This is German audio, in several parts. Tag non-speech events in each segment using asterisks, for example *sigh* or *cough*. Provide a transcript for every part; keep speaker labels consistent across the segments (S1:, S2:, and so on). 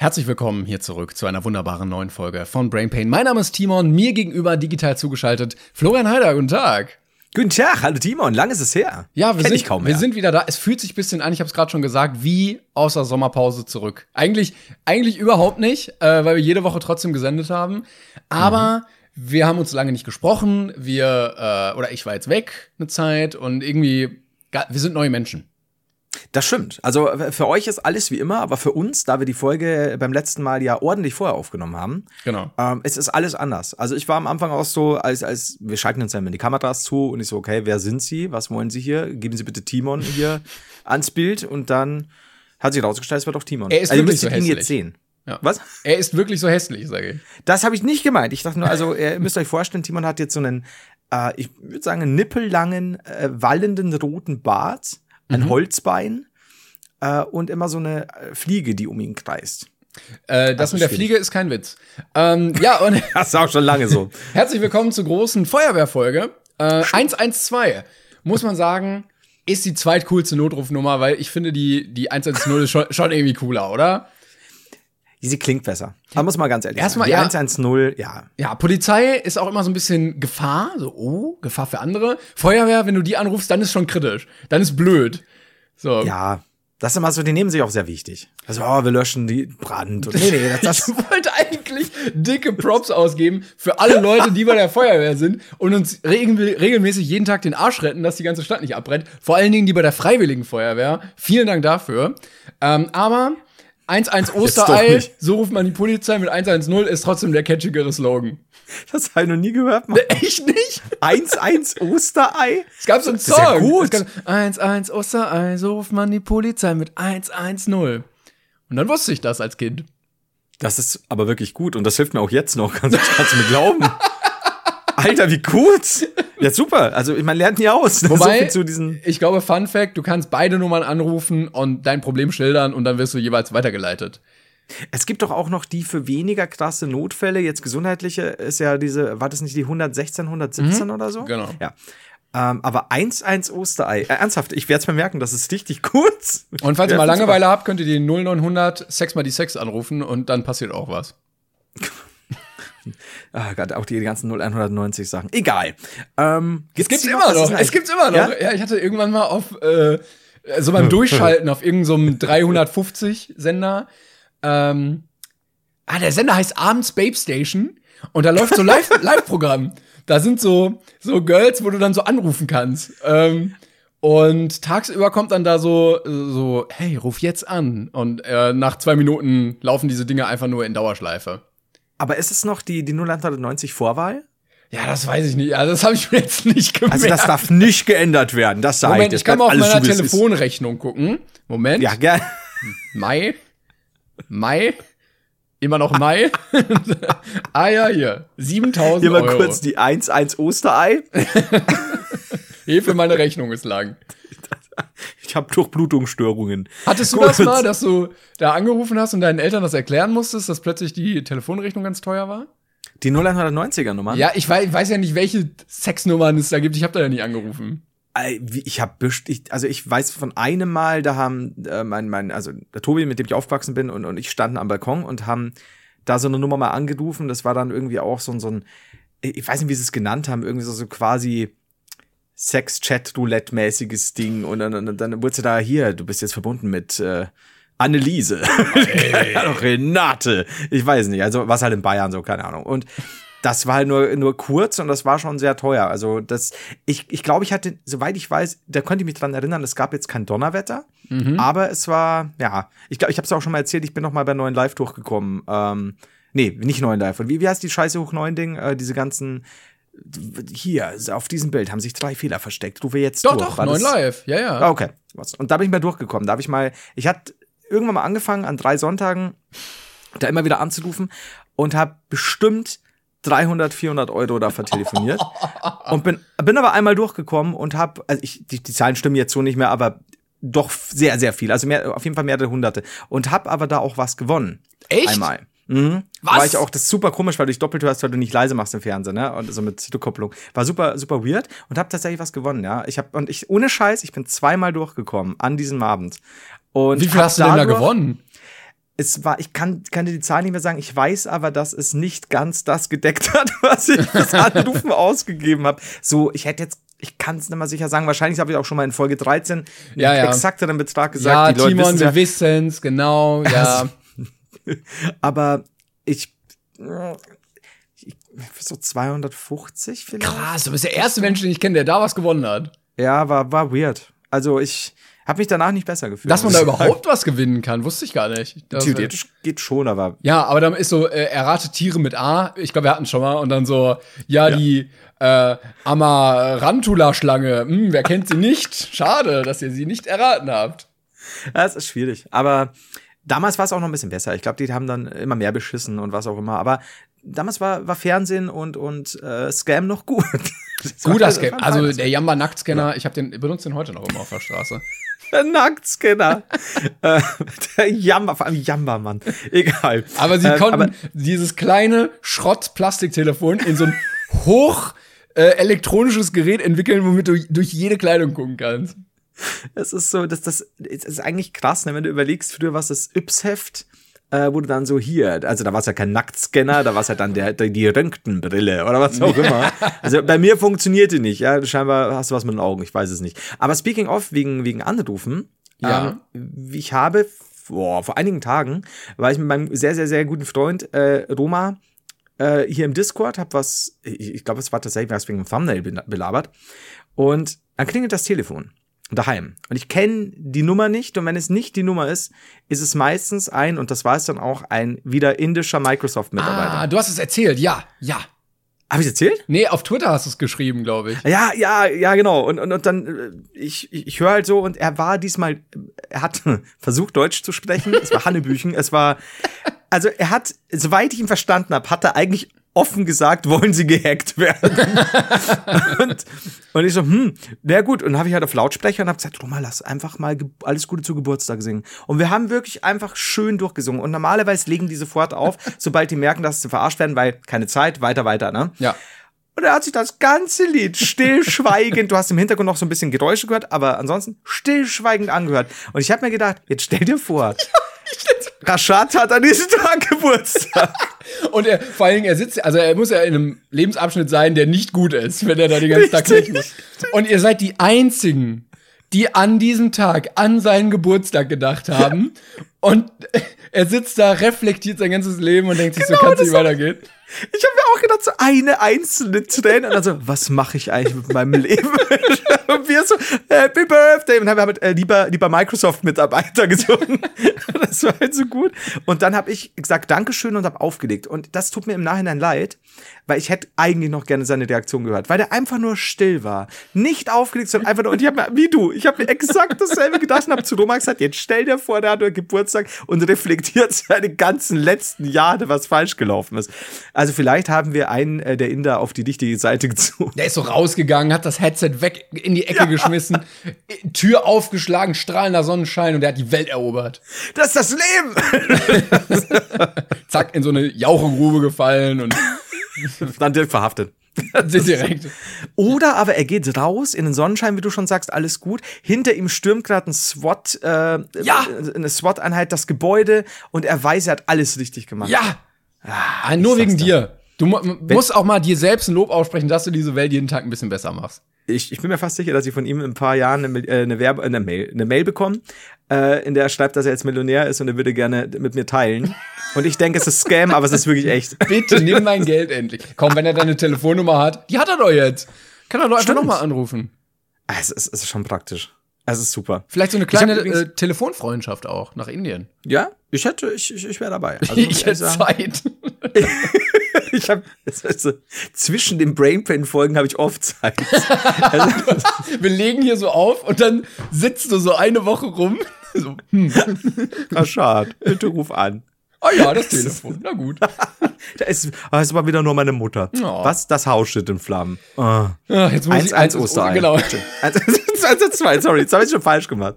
S1: Herzlich willkommen hier zurück zu einer wunderbaren neuen Folge von Brain Pain. Mein Name ist Timon, mir gegenüber digital zugeschaltet Florian Heider. Guten Tag.
S2: Guten Tag, hallo Timon, lang ist es her.
S1: Ja, wir,
S2: Kenn
S1: sind,
S2: ich kaum
S1: wir sind wieder da. Es fühlt sich ein bisschen an, ich habe es gerade schon gesagt, wie aus der Sommerpause zurück. Eigentlich, eigentlich überhaupt nicht, äh, weil wir jede Woche trotzdem gesendet haben. Aber wir haben uns lange nicht gesprochen. Wir, äh, oder ich war jetzt weg eine Zeit und irgendwie, wir sind neue Menschen.
S2: Das stimmt. Also äh, für euch ist alles wie immer, aber für uns, da wir die Folge beim letzten Mal ja ordentlich vorher aufgenommen haben,
S1: Genau.
S2: ähm, es ist alles anders. Also ich war am Anfang auch so, als, als wir schalten uns dann die Kameras zu und ich so, okay, wer sind Sie? Was wollen Sie hier? Geben Sie bitte Timon hier *laughs* ans Bild und dann hat sich rausgestellt, es war doch Timon.
S1: Er ist
S2: also ihr
S1: wirklich
S2: müsstet
S1: so
S2: ihn
S1: hässlich.
S2: jetzt sehen.
S1: Ja.
S2: Was?
S1: Er ist wirklich so hässlich, sage ich.
S2: Das habe ich nicht gemeint. Ich dachte nur, also ihr müsst euch vorstellen, Timon hat jetzt so einen, äh, ich würde sagen, nippellangen, äh, wallenden roten Bart, ein Holzbein äh, und immer so eine äh, Fliege, die um ihn kreist.
S1: Äh, das
S2: Also
S1: mit der. Fliege ist kein Witz. Ähm, ja, und *laughs*
S2: Das ist auch schon lange so. *laughs*
S1: Herzlich willkommen zur großen Feuerwehrfolge. Äh, 112, muss man sagen, ist die zweitcoolste Notrufnummer, weil ich finde, die, die 110 ist schon, schon irgendwie cooler, oder?
S2: Sie klingt besser. Aber muss mal ganz ehrlich
S1: Erstmal,
S2: sagen.
S1: ja.
S2: Die 110, ja.
S1: Ja, Polizei ist auch immer so ein bisschen Gefahr, so, oh, Gefahr für andere. Feuerwehr, wenn du die anrufst, dann ist schon kritisch. Dann ist blöd. So.
S2: Ja. Das ist immer so, die nehmen sich auch sehr wichtig. Also, oh, wir löschen die Brand. Und, *laughs* nee, nee, das,
S1: ich
S2: das
S1: wollte eigentlich dicke Props ausgeben für alle Leute, die bei der Feuerwehr sind und uns regel regelmäßig jeden Tag den Arsch retten, dass die ganze Stadt nicht abbrennt. Vor allen Dingen die bei der Freiwilligen Feuerwehr. Vielen Dank dafür. Ähm, aber 1-1
S2: doch
S1: Osterei, so ruft man die Polizei mit 110 ist trotzdem der catchigere Slogan.
S2: das habe ich noch nie gehört. Mann.
S1: Echt nicht?
S2: 1-1 Osterei.
S1: Es gab so einen
S2: Das ist ja
S1: Song.
S2: gut.
S1: Es gab 1-1 Osterei, so ruft man die Polizei mit 110. Und dann wusste ich das als Kind.
S2: Das ist aber wirklich gut und das hilft mir auch jetzt noch. Kannst, *laughs* kannst du mir glauben? Alter, wie gut! Ja, super. Also, man lernt nie aus. so
S1: Wobei,
S2: diesen.
S1: ich glaube, Fun Fact, du kannst beide Nummern anrufen und dein Problem schildern und dann wirst du jeweils weitergeleitet.
S2: Es gibt doch auch noch die für weniger krasse Notfälle. Jetzt gesundheitliche ist ja diese, war das nicht die 116, 117 oder so?
S1: genau.
S2: Ja. Ähm, aber 1-1 Osterei. Äh, ernsthaft, ich werde es mir merken, das ist richtig kurz.
S1: Und falls ihr mal Langeweile habt, könnt ihr die 0900 Sex mal die Sex anrufen und dann passiert auch was. *laughs* *laughs*
S2: Ah Gott, auch die ganzen 0190 Sachen. Egal. Ähm,
S1: Es gibt's immer noch.
S2: denn
S1: Es gibt's immer noch.
S2: Ja?
S1: Ja, ich hatte irgendwann mal auf äh, so beim *laughs* Durchschalten auf irgendeinem 350 Sender. Ähm, ah, der Sender heißt Abends Babe Station und da läuft so Live *laughs* Live-Programm. Da sind so so Girls, wo du dann so anrufen kannst. Ähm, und tagsüber kommt dann da so so hey, ruf jetzt an und äh, nach zwei Minuten laufen diese Dinge einfach nur in Dauerschleife.
S2: Aber ist es noch die, die 0190 Vorwahl?
S1: Ja, das weiß ich nicht. Also das habe ich mir jetzt nicht gemerkt.
S2: Also, das darf nicht geändert werden. Das sage
S1: Moment,
S2: ich.
S1: ich kann mal auf meiner
S2: es ist.
S1: Telefonrechnung gucken. Moment.
S2: Ja, gerne.
S1: Mai. Mai. Immer noch Mai. ah ja, hier. 7000
S2: Hier mal
S1: Euro.
S2: kurz die 1-1 Osterei. *laughs*
S1: Hilfe, meine Rechnung ist lang. *laughs* *laughs*
S2: Ich habe Durchblutungsstörungen.
S1: Hattest du
S2: Kurz.
S1: das mal, dass du da angerufen hast und deinen Eltern das erklären musstest, dass plötzlich die Telefonrechnung ganz teuer war?
S2: Die 0190er Nummer?
S1: Ja, ich weiß, ich weiß ja nicht, welche Sexnummern es da gibt. Ich habe da ja nicht angerufen.
S2: Ich habe also ich weiß von einem Mal, da haben äh, mein, mein, also der Tobi, mit dem ich aufgewachsen bin und, und ich standen am Balkon und haben da so eine Nummer mal angerufen. Das war dann irgendwie auch so ein, so ein ich weiß nicht, wie sie es genannt haben, irgendwie so, so quasi Sex-Chat-Roulette-mäßiges Ding. Und dann, dann, dann wurde sie da, hier, du bist jetzt verbunden mit äh, Anneliese. *laughs* Ahnung, Renate. Ich weiß nicht. Also was halt in Bayern so, keine Ahnung. Und das war halt nur, nur kurz und das war schon sehr teuer. Also das, ich, ich glaube, ich hatte, soweit ich weiß, da konnte ich mich dran erinnern, es gab jetzt kein Donnerwetter, aber es war, ja, ich glaube, ich habe es auch schon mal erzählt, ich bin noch mal bei neuen Live durchgekommen. Ähm, nee, nicht neuen Live. Und wie, wie heißt die Scheiße hoch neun Ding? Äh, diese ganzen, hier, auf diesem Bild haben sich drei Fehler versteckt. Rufe jetzt
S1: Doch,
S2: durch.
S1: doch,
S2: War
S1: neun live. Ja, ja.
S2: Ah, okay. Und da bin ich mal durchgekommen. Da habe ich mal, ich hatte irgendwann mal angefangen, an drei Sonntagen da immer wieder anzurufen und habe bestimmt 300, 400 Euro da vertelefoniert *laughs* und bin, bin aber einmal durchgekommen und habe, also ich, die, die Zahlen stimmen jetzt so nicht mehr, aber doch sehr, sehr viel, also mehr, auf jeden Fall mehrere Hunderte und habe aber da auch was gewonnen.
S1: Echt?
S2: Einmal. Mhm.
S1: Was?
S2: War ich auch, das ist super komisch, weil du dich doppelt hörst, weil du nicht leise machst im Fernsehen, ne? Und so mit Rückkopplung. War super, super weird und habe tatsächlich was gewonnen, ja. Ich habe und ich ohne Scheiß, ich bin zweimal durchgekommen an diesem Abend. Und
S1: Wie viel hast du denn da gewonnen?
S2: Es war, ich kann, kann dir die Zahl nicht mehr sagen. Ich weiß aber, dass es nicht ganz das gedeckt *laughs* hat, was ich fürs Anrufen *laughs* ausgegeben habe. So, ich hätte jetzt, ich kann es nicht mal sicher sagen. Wahrscheinlich habe ich auch schon mal in Folge 13 einen
S1: Ja, ja.
S2: exakteren Betrag gesagt.
S1: Ja,
S2: die Leute
S1: Timon, wir wissen's, genau, ja. *laughs* *laughs*
S2: aber ich, ich so 250 vielleicht.
S1: Krass, du bist der erste Mensch, den ich kenne, der da was gewonnen hat.
S2: Ja, war, war weird. Also ich habe mich danach nicht besser gefühlt.
S1: Dass man da überhaupt was gewinnen kann, wusste ich gar nicht. Das-
S2: Theoretisch geht schon, aber
S1: Ja, aber dann ist so, äh, errate Tiere mit A. Ich glaube, wir hatten schon mal. Und dann so, ja, die äh, Amarantula-Schlange. Hm, wer kennt sie nicht? Schade, dass ihr sie nicht erraten habt.
S2: das ist schwierig. Aber damals war es auch noch ein bisschen besser. Ich glaube, die haben dann immer mehr beschissen und was auch immer. Aber damals war, war Fernsehen und, und äh, Scam noch gut. *laughs*
S1: Guter Scam. Also der Jamba Nacktscanner, ich habe den benutze den heute noch immer auf der Straße. *laughs*
S2: Der Nacktscanner. *laughs* äh, der Jamba, vor allem Jamba-Mann. Egal.
S1: Aber sie
S2: Ähm,
S1: konnten
S2: aber-
S1: dieses kleine Schrott-Plastiktelefon in so ein hoch äh, elektronisches Gerät entwickeln, womit du durch jede Kleidung gucken kannst.
S2: Es ist so, dass das es ist eigentlich krass, ne, wenn du überlegst, früher was das Yps-Heft, äh, wurde dann so hier, also da war es ja kein Nacktscanner, da war es ja dann der, der, die Röntgenbrille oder was auch immer. Also bei mir funktionierte nicht, ja, scheinbar hast du was mit den Augen, ich weiß es nicht. Aber speaking of, wegen, wegen Anrufen,
S1: Ja.
S2: ähm, ich habe boah, vor einigen Tagen, war ich mit meinem sehr, sehr, sehr guten Freund äh, Roma äh, hier im Discord, hab was, ich, ich glaube, es war tatsächlich was wegen dem Thumbnail bela- belabert. Und dann klingelt das Telefon daheim. Und ich kenne die Nummer nicht. Und wenn es nicht die Nummer ist, ist es meistens ein, und das war es dann auch, ein wieder indischer Microsoft-Mitarbeiter.
S1: Ah, du hast es erzählt, ja, ja.
S2: Habe ich erzählt?
S1: Nee, auf Twitter hast du es geschrieben, glaube ich.
S2: Ja, ja, ja, genau. Und, und, und dann, äh, ich, ich, ich höre halt so, und er war diesmal, er hat *laughs* versucht, Deutsch zu sprechen. Es war Hannebüchen. Es war, also er hat, soweit ich ihn verstanden habe, hat er eigentlich offen gesagt, wollen sie gehackt werden. *laughs* und, und ich so, hm, na gut. Und habe ich halt auf Lautsprecher und habe gesagt, Roma, lass einfach mal alles Gute zu Geburtstag singen. Und wir haben wirklich einfach schön durchgesungen. Und normalerweise legen die sofort auf, *laughs* sobald die merken, dass sie verarscht werden, weil keine Zeit, weiter, weiter, ne?
S1: Ja.
S2: Und er hat sich das ganze Lied stillschweigend, du hast im Hintergrund noch so ein bisschen Geräusche gehört, aber ansonsten stillschweigend angehört. Und ich habe mir gedacht, jetzt stell dir vor, *laughs* Rashad hat an diesem Tag Geburtstag. *laughs*
S1: Und er, vor allen Dingen, er sitzt, also er muss ja in einem Lebensabschnitt sein, der nicht gut ist, wenn er da den ganzen Tag klinken muss. Und ihr seid die einzigen, die an diesem Tag an seinen Geburtstag gedacht haben. Und *laughs* er sitzt da, reflektiert sein ganzes Leben und denkt sich so,
S2: Genau,
S1: kann es nicht weitergehen.
S2: Ich habe mir auch gedacht, so eine einzelne Träne. Und dann so, was mache ich eigentlich mit meinem Leben? *laughs* und wir so, Happy Birthday. Und haben wir mit äh, lieber, lieber Microsoft-Mitarbeiter gesungen. *laughs* das war halt so gut. Und dann habe ich gesagt, Dankeschön und habe aufgelegt. Und das tut mir im Nachhinein leid, weil ich hätte eigentlich noch gerne seine Reaktion gehört, weil der einfach nur still war. Nicht aufgelegt, sondern einfach nur, und ich habe mir, wie du, ich habe mir exakt dasselbe gedacht und habe zu Roma gesagt, jetzt stell dir vor, der hat Geburtstag und reflektiert seine ganzen letzten Jahre, was falsch gelaufen ist. Also vielleicht haben wir einen äh, der Inder auf die richtige Seite *laughs* gezogen.
S1: Der ist so rausgegangen, hat das Headset weg in die Ecke geschmissen, *laughs* Tür aufgeschlagen, strahlender Sonnenschein und der hat die Welt erobert.
S2: Das ist das Leben! *laughs*
S1: Zack, in so eine Jauchegrube gefallen und
S2: Dann direkt verhaftet.
S1: direkt.
S2: Oder aber er geht raus in den Sonnenschein, wie du schon sagst, alles gut. Hinter ihm stürmt gerade ein SWAT, äh,
S1: Ja!
S2: eine SWAT-Einheit das Gebäude und er weiß, er hat alles richtig gemacht.
S1: Ja! Ah, nur wegen
S2: dir.
S1: dir. Du mu musst auch mal dir selbst ein Lob aussprechen, dass du diese Welt jeden Tag ein bisschen besser machst.
S2: Ich, ich bin mir fast sicher, dass ich von ihm in ein paar Jahren eine, äh, eine, Werbe, eine, Mail, eine Mail bekomme, äh, in der er schreibt, dass er jetzt Millionär ist und er würde gerne mit mir teilen. *laughs* Und ich denke, es ist Scam, aber es ist wirklich echt. *laughs*
S1: Bitte nimm mein Geld *laughs* endlich. Komm, wenn er deine Telefonnummer hat, die hat er doch jetzt. Kann er doch einfach nochmal anrufen.
S2: Ah, Es ist, es ist schon praktisch. Es ist super.
S1: Vielleicht so eine kleine
S2: übrigens-
S1: äh, Telefonfreundschaft auch nach Indien.
S2: Ja, ich hätte, ich, ich, ich wäre dabei. Also, *laughs*
S1: ich hätte Zeit. *laughs*
S2: ich habe also, zwischen den Brainpain-Folgen habe ich oft Zeit. Also, *laughs*
S1: Wir legen hier so auf und dann sitzt du so eine Woche rum so, hm.
S2: Raschad, bitte ruf an.
S1: Ah ja, das Telefon. Na gut. *laughs*
S2: Da ist, ah, es war wieder nur meine Mutter.
S1: Oh.
S2: Was? Das Haus steht in Flammen. Ah.
S1: Ja, jetzt muss
S2: Eins,
S1: ich
S2: eins Osterei.
S1: Genau.
S2: Eins, eins, *laughs* zwei, sorry, jetzt habe ich schon falsch gemacht.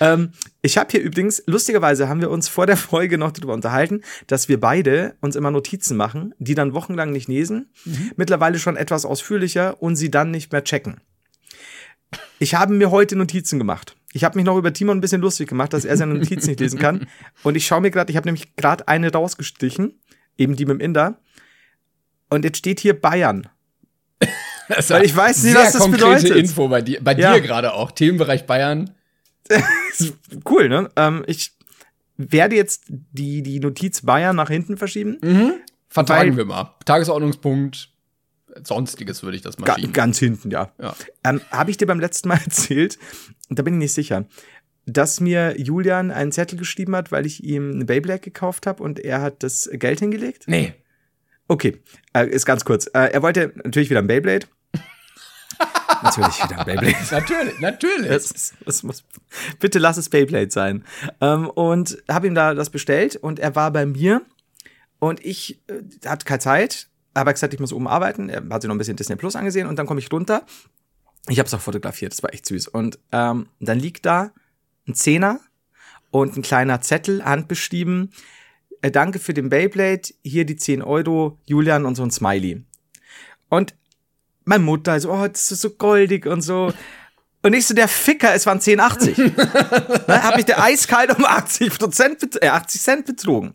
S2: Ähm, ich habe hier übrigens, lustigerweise haben wir uns vor der Folge noch darüber unterhalten, dass wir beide uns immer Notizen machen, die dann wochenlang nicht lesen, mittlerweile schon etwas ausführlicher und sie dann nicht mehr checken. Ich habe mir heute Notizen gemacht. Ich habe mich noch über Timon ein bisschen lustig gemacht, dass er seine *laughs* Notizen nicht lesen kann. Und ich schaue mir gerade, ich habe nämlich gerade eine rausgestichen, eben die mit dem Inder. Und jetzt steht hier Bayern. Weil ich weiß nicht, was das
S1: konkrete
S2: bedeutet.
S1: Info bei dir, bei
S2: Ja.
S1: dir gerade auch. Themenbereich Bayern. *laughs*
S2: cool, ne? Ähm, ich werde jetzt die, die Notiz Bayern nach hinten verschieben.
S1: Vertagen
S2: Weil-
S1: wir mal. Tagesordnungspunkt. Sonstiges würde ich das mal
S2: Ga
S1: schieben.
S2: ganz hinten, ja.
S1: Ja.
S2: Ähm, Habe ich dir beim letzten Mal *laughs* erzählt, da bin ich nicht sicher, dass mir Julian einen Zettel geschrieben hat, weil ich ihm eine Beyblade gekauft habe und er hat das Geld hingelegt?
S1: Nee.
S2: Okay, äh, ist ganz kurz. Äh, er wollte natürlich wieder ein Beyblade. *laughs* natürlich wieder ein Beyblade.
S1: Natürlich, natürlich.
S2: Das, das muss, bitte lass es Beyblade sein. Ähm, und habe ihm da das bestellt und er war bei mir und ich äh, hatte keine Zeit, aber gesagt, ich muss oben arbeiten. Er hat sich noch ein bisschen Disney Plus angesehen und dann komme ich runter. Ich habe es auch fotografiert, das war echt süß. Und ähm, dann liegt da ein Zehner und ein kleiner Zettel, handbeschrieben. Äh, danke für den Beyblade, hier die 10 Euro, Julian und so ein Smiley. Und meine Mutter so, oh, das ist so goldig und so. Und ich so, der Ficker, es waren 10,80. *laughs* ne, hab mich der eiskalt um 80 Prozent, äh, 80 Cent betrogen.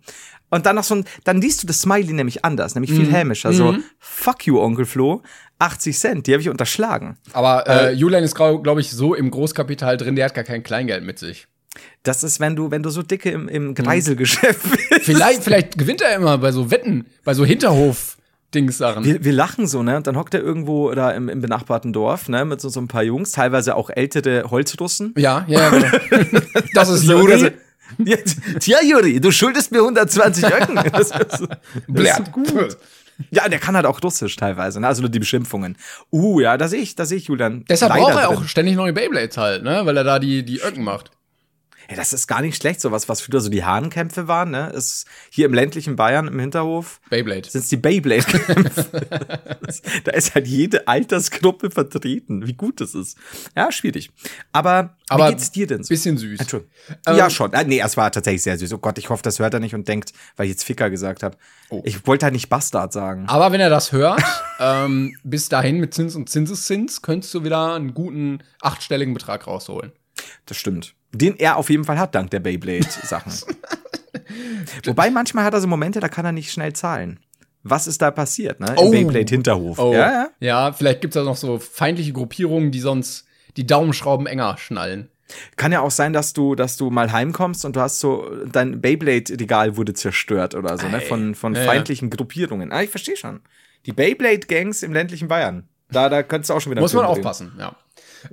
S2: Und dann noch so ein, dann liest du das Smiley nämlich anders, nämlich viel hämischer. So, fuck you, Onkel Flo, 80 Cent, die habe ich unterschlagen.
S1: Aber äh, Julian ist, glaube ich, so im Großkapital drin, der hat gar kein Kleingeld mit sich.
S2: Das ist, wenn du, wenn du so dicke im, im Greiselgeschäft bist.
S1: Vielleicht, vielleicht gewinnt er immer bei so Wetten, bei so Hinterhof-Dings-Sachen.
S2: Wir, wir lachen so, ne? Und dann hockt er irgendwo da im, im benachbarten Dorf, ne? Mit so, so ein paar Jungs, teilweise auch ältere Holzrussen.
S1: Ja, ja, ja. genau. *laughs* Das ist Juri.
S2: also- Ja, tja, Juri, du schuldest mir 120 Öcken. Das ist,
S1: Blärt gut.
S2: Ja, der kann halt auch Russisch teilweise, ne? Also nur die Beschimpfungen. Uh, ja, da sehe ich, da sehe ich Julian.
S1: Deshalb braucht er
S2: drin.
S1: auch ständig neue Beyblades halt, ne? Weil er da die, die Öcken macht.
S2: Ja, das ist gar nicht schlecht, sowas, was früher so die Hahnkämpfe waren, ne? Ist hier im ländlichen Bayern im Hinterhof
S1: Beyblade.
S2: sind es die Beyblade-Kämpfe. *laughs* Da ist halt jede Altersgruppe vertreten. Wie gut das ist. Ja, schwierig. Aber,
S1: Aber
S2: wie geht's dir denn so?
S1: Bisschen süß.
S2: Entschuldigung.
S1: Ähm,
S2: ja, schon. Ah, nee, es war tatsächlich sehr süß. Oh Gott, ich hoffe, das hört er nicht und denkt, weil ich jetzt Ficker gesagt habe.
S1: Oh.
S2: Ich wollte halt nicht Bastard sagen.
S1: Aber wenn er das hört, *laughs* ähm, bis dahin mit Zins und Zinseszins, könntest du wieder einen guten achtstelligen Betrag rausholen.
S2: Das stimmt. Den er auf jeden Fall hat, dank der Beyblade-Sachen. *laughs* Wobei manchmal hat er so Momente, da kann er nicht schnell zahlen. Was ist da passiert, ne? Im
S1: Oh.
S2: Beyblade-Hinterhof.
S1: Oh.
S2: Ja, ja.
S1: ja, vielleicht gibt's da noch so feindliche Gruppierungen, die sonst die Daumenschrauben enger schnallen.
S2: Kann ja auch sein, dass du, dass du mal heimkommst und du hast so, dein Beyblade-Regal wurde zerstört oder so, ne?
S1: Ey.
S2: Von, von
S1: Ja, ja.
S2: feindlichen Gruppierungen. Ah, ich verstehe schon. Die Beyblade-Gangs im ländlichen Bayern. Da, da könntest du auch schon wieder
S1: Muss man aufpassen, ja.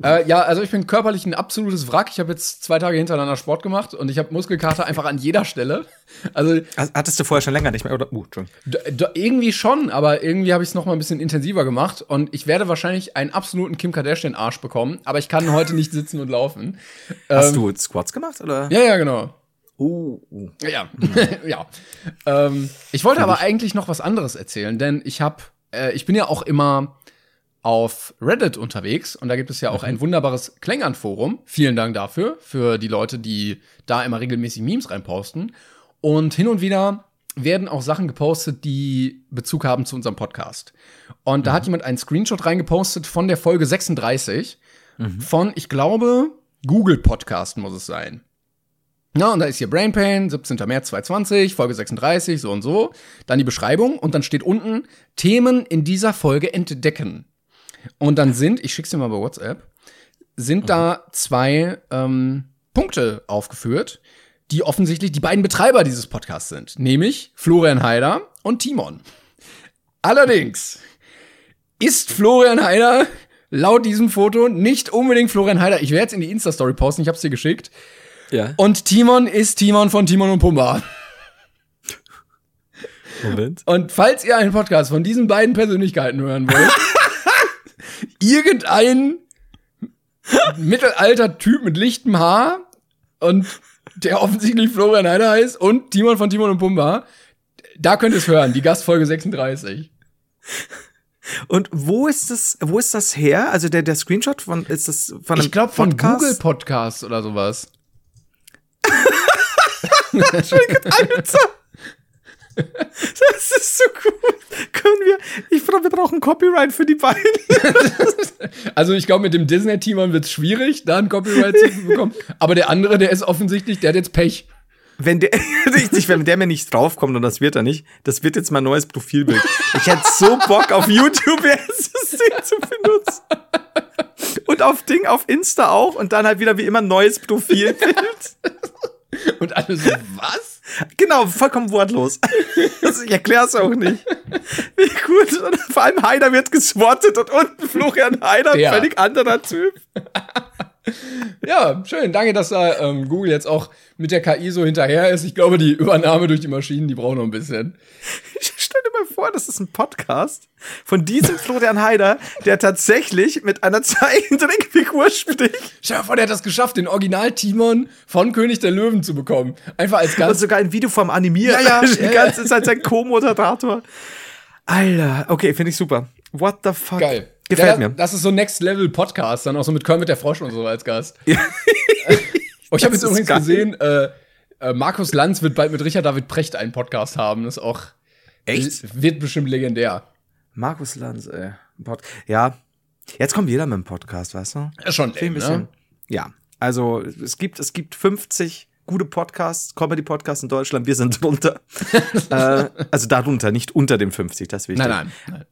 S1: Äh, ja, also ich bin körperlich ein absolutes Wrack. Ich habe jetzt zwei Tage hintereinander Sport gemacht und ich habe Muskelkater einfach an jeder Stelle. Also.
S2: Hattest du vorher schon länger nicht mehr, oder? Uh,
S1: irgendwie schon, aber irgendwie habe ich es noch mal ein bisschen intensiver gemacht und ich werde wahrscheinlich einen absoluten Kim Kardashian Arsch bekommen, aber ich kann heute nicht sitzen und laufen.
S2: Hast
S1: Ähm,
S2: du Squats gemacht, oder?
S1: Ja, ja, genau.
S2: Uh, uh.
S1: Ja, *laughs* ja. Ähm, ich wollte aber eigentlich noch was anderes erzählen, denn ich habe, äh, ich bin ja auch immer auf Reddit unterwegs und da gibt es ja auch ein wunderbares Klängern-Forum. Vielen Dank dafür, für die Leute, die da immer regelmäßig Memes reinposten. Und hin und wieder werden auch Sachen gepostet, die Bezug haben zu unserem Podcast. Und da hat jemand einen Screenshot reingepostet von der Folge 36 von, ich glaube, Google Podcast muss es sein. Ja, und da ist hier Brain Pain, 17. März 2020, Folge 36, so und so. Dann die Beschreibung und dann steht unten Themen in dieser Folge entdecken. Und dann sind, ich schick's dir mal bei WhatsApp, sind da zwei ähm, Punkte aufgeführt, die offensichtlich die beiden Betreiber dieses Podcasts sind, nämlich Florian Heider und Timon. Allerdings ist Florian Heider laut diesem Foto nicht unbedingt Florian Heider. Ich werde es in die Insta-Story posten, ich hab's dir geschickt.
S2: Ja.
S1: Und Timon ist Timon von Timon und Pumba.
S2: Moment.
S1: Und falls ihr einen Podcast von diesen beiden Persönlichkeiten hören wollt, *laughs* irgendein mittelalter Typ mit lichtem Haar und der offensichtlich Florian Heider heißt und Timon von Timon und Pumba. Da könnt ihr es hören, die Gastfolge 36.
S2: Und wo ist das, wo ist das her? Also der, der Screenshot von, ist das von einem
S1: Ich glaube von
S2: Podcast?
S1: Google Podcast oder sowas. *laughs*
S2: Alter! *laughs* Das ist so gut. Können wir, ich glaube, wir brauchen Copyright für die beiden. *laughs*
S1: Also ich glaube, mit dem Disney-Team wird es schwierig, da ein Copyright zu bekommen. Aber der andere, der ist offensichtlich, der hat jetzt Pech.
S2: Wenn der, *laughs* richtig, wenn der mir nicht draufkommt, und das wird er nicht, das wird jetzt mein neues Profilbild. Ich hätte so Bock auf YouTube das Ding zu benutzen. Und auf Ding, auf Insta auch, und dann halt wieder wie immer neues Profilbild.
S1: Und alle so, was?
S2: Genau, vollkommen wortlos. *laughs* Also ich erkläre es auch nicht. Wie gut. Und vor allem Heider wird geswattet und unten Florian Heider,
S1: Ja.
S2: völlig anderer Typ. *laughs*
S1: Ja, schön. Danke, dass da ähm, Google jetzt auch mit der KI so hinterher ist. Ich glaube, die Übernahme durch die Maschinen, die brauchen noch ein bisschen. *laughs*
S2: Mal vor, das ist ein Podcast von diesem Florian Heider, der tatsächlich mit einer Zeichentrickfigur *laughs* spricht
S1: dir vor, der hat das geschafft, den Original-Timon von König der Löwen zu bekommen. Einfach als
S2: und
S1: ganz.
S2: sogar ein Video vom Animieren.
S1: Ja, ja, *laughs*
S2: die
S1: ja,
S2: ganze Zeit sein Co-Moderator. Alter, okay, finde ich super. What the fuck?
S1: Geil.
S2: Gefällt
S1: ja,
S2: mir.
S1: Das ist so Next Level Podcast, dann auch so mit Kermit der Frosch und so als Gast. *laughs* oh, ich habe jetzt übrigens
S2: geil.
S1: gesehen, äh, äh, Markus Lanz wird bald mit Richard David Precht einen Podcast haben. Das ist auch
S2: Echt?
S1: wird bestimmt legendär.
S2: Markus Lanz, ey. Ein Pod ja, jetzt kommt jeder mit dem Podcast, weißt du?
S1: Ist schon
S2: Viel ein
S1: lame,
S2: bisschen.
S1: ne?
S2: Ja, also es gibt, es gibt 50 gute Podcasts, Comedy-Podcasts in Deutschland, wir sind drunter. *laughs* äh, also darunter, nicht unter dem 50, das ist wichtig.
S1: Nein, nein. nein.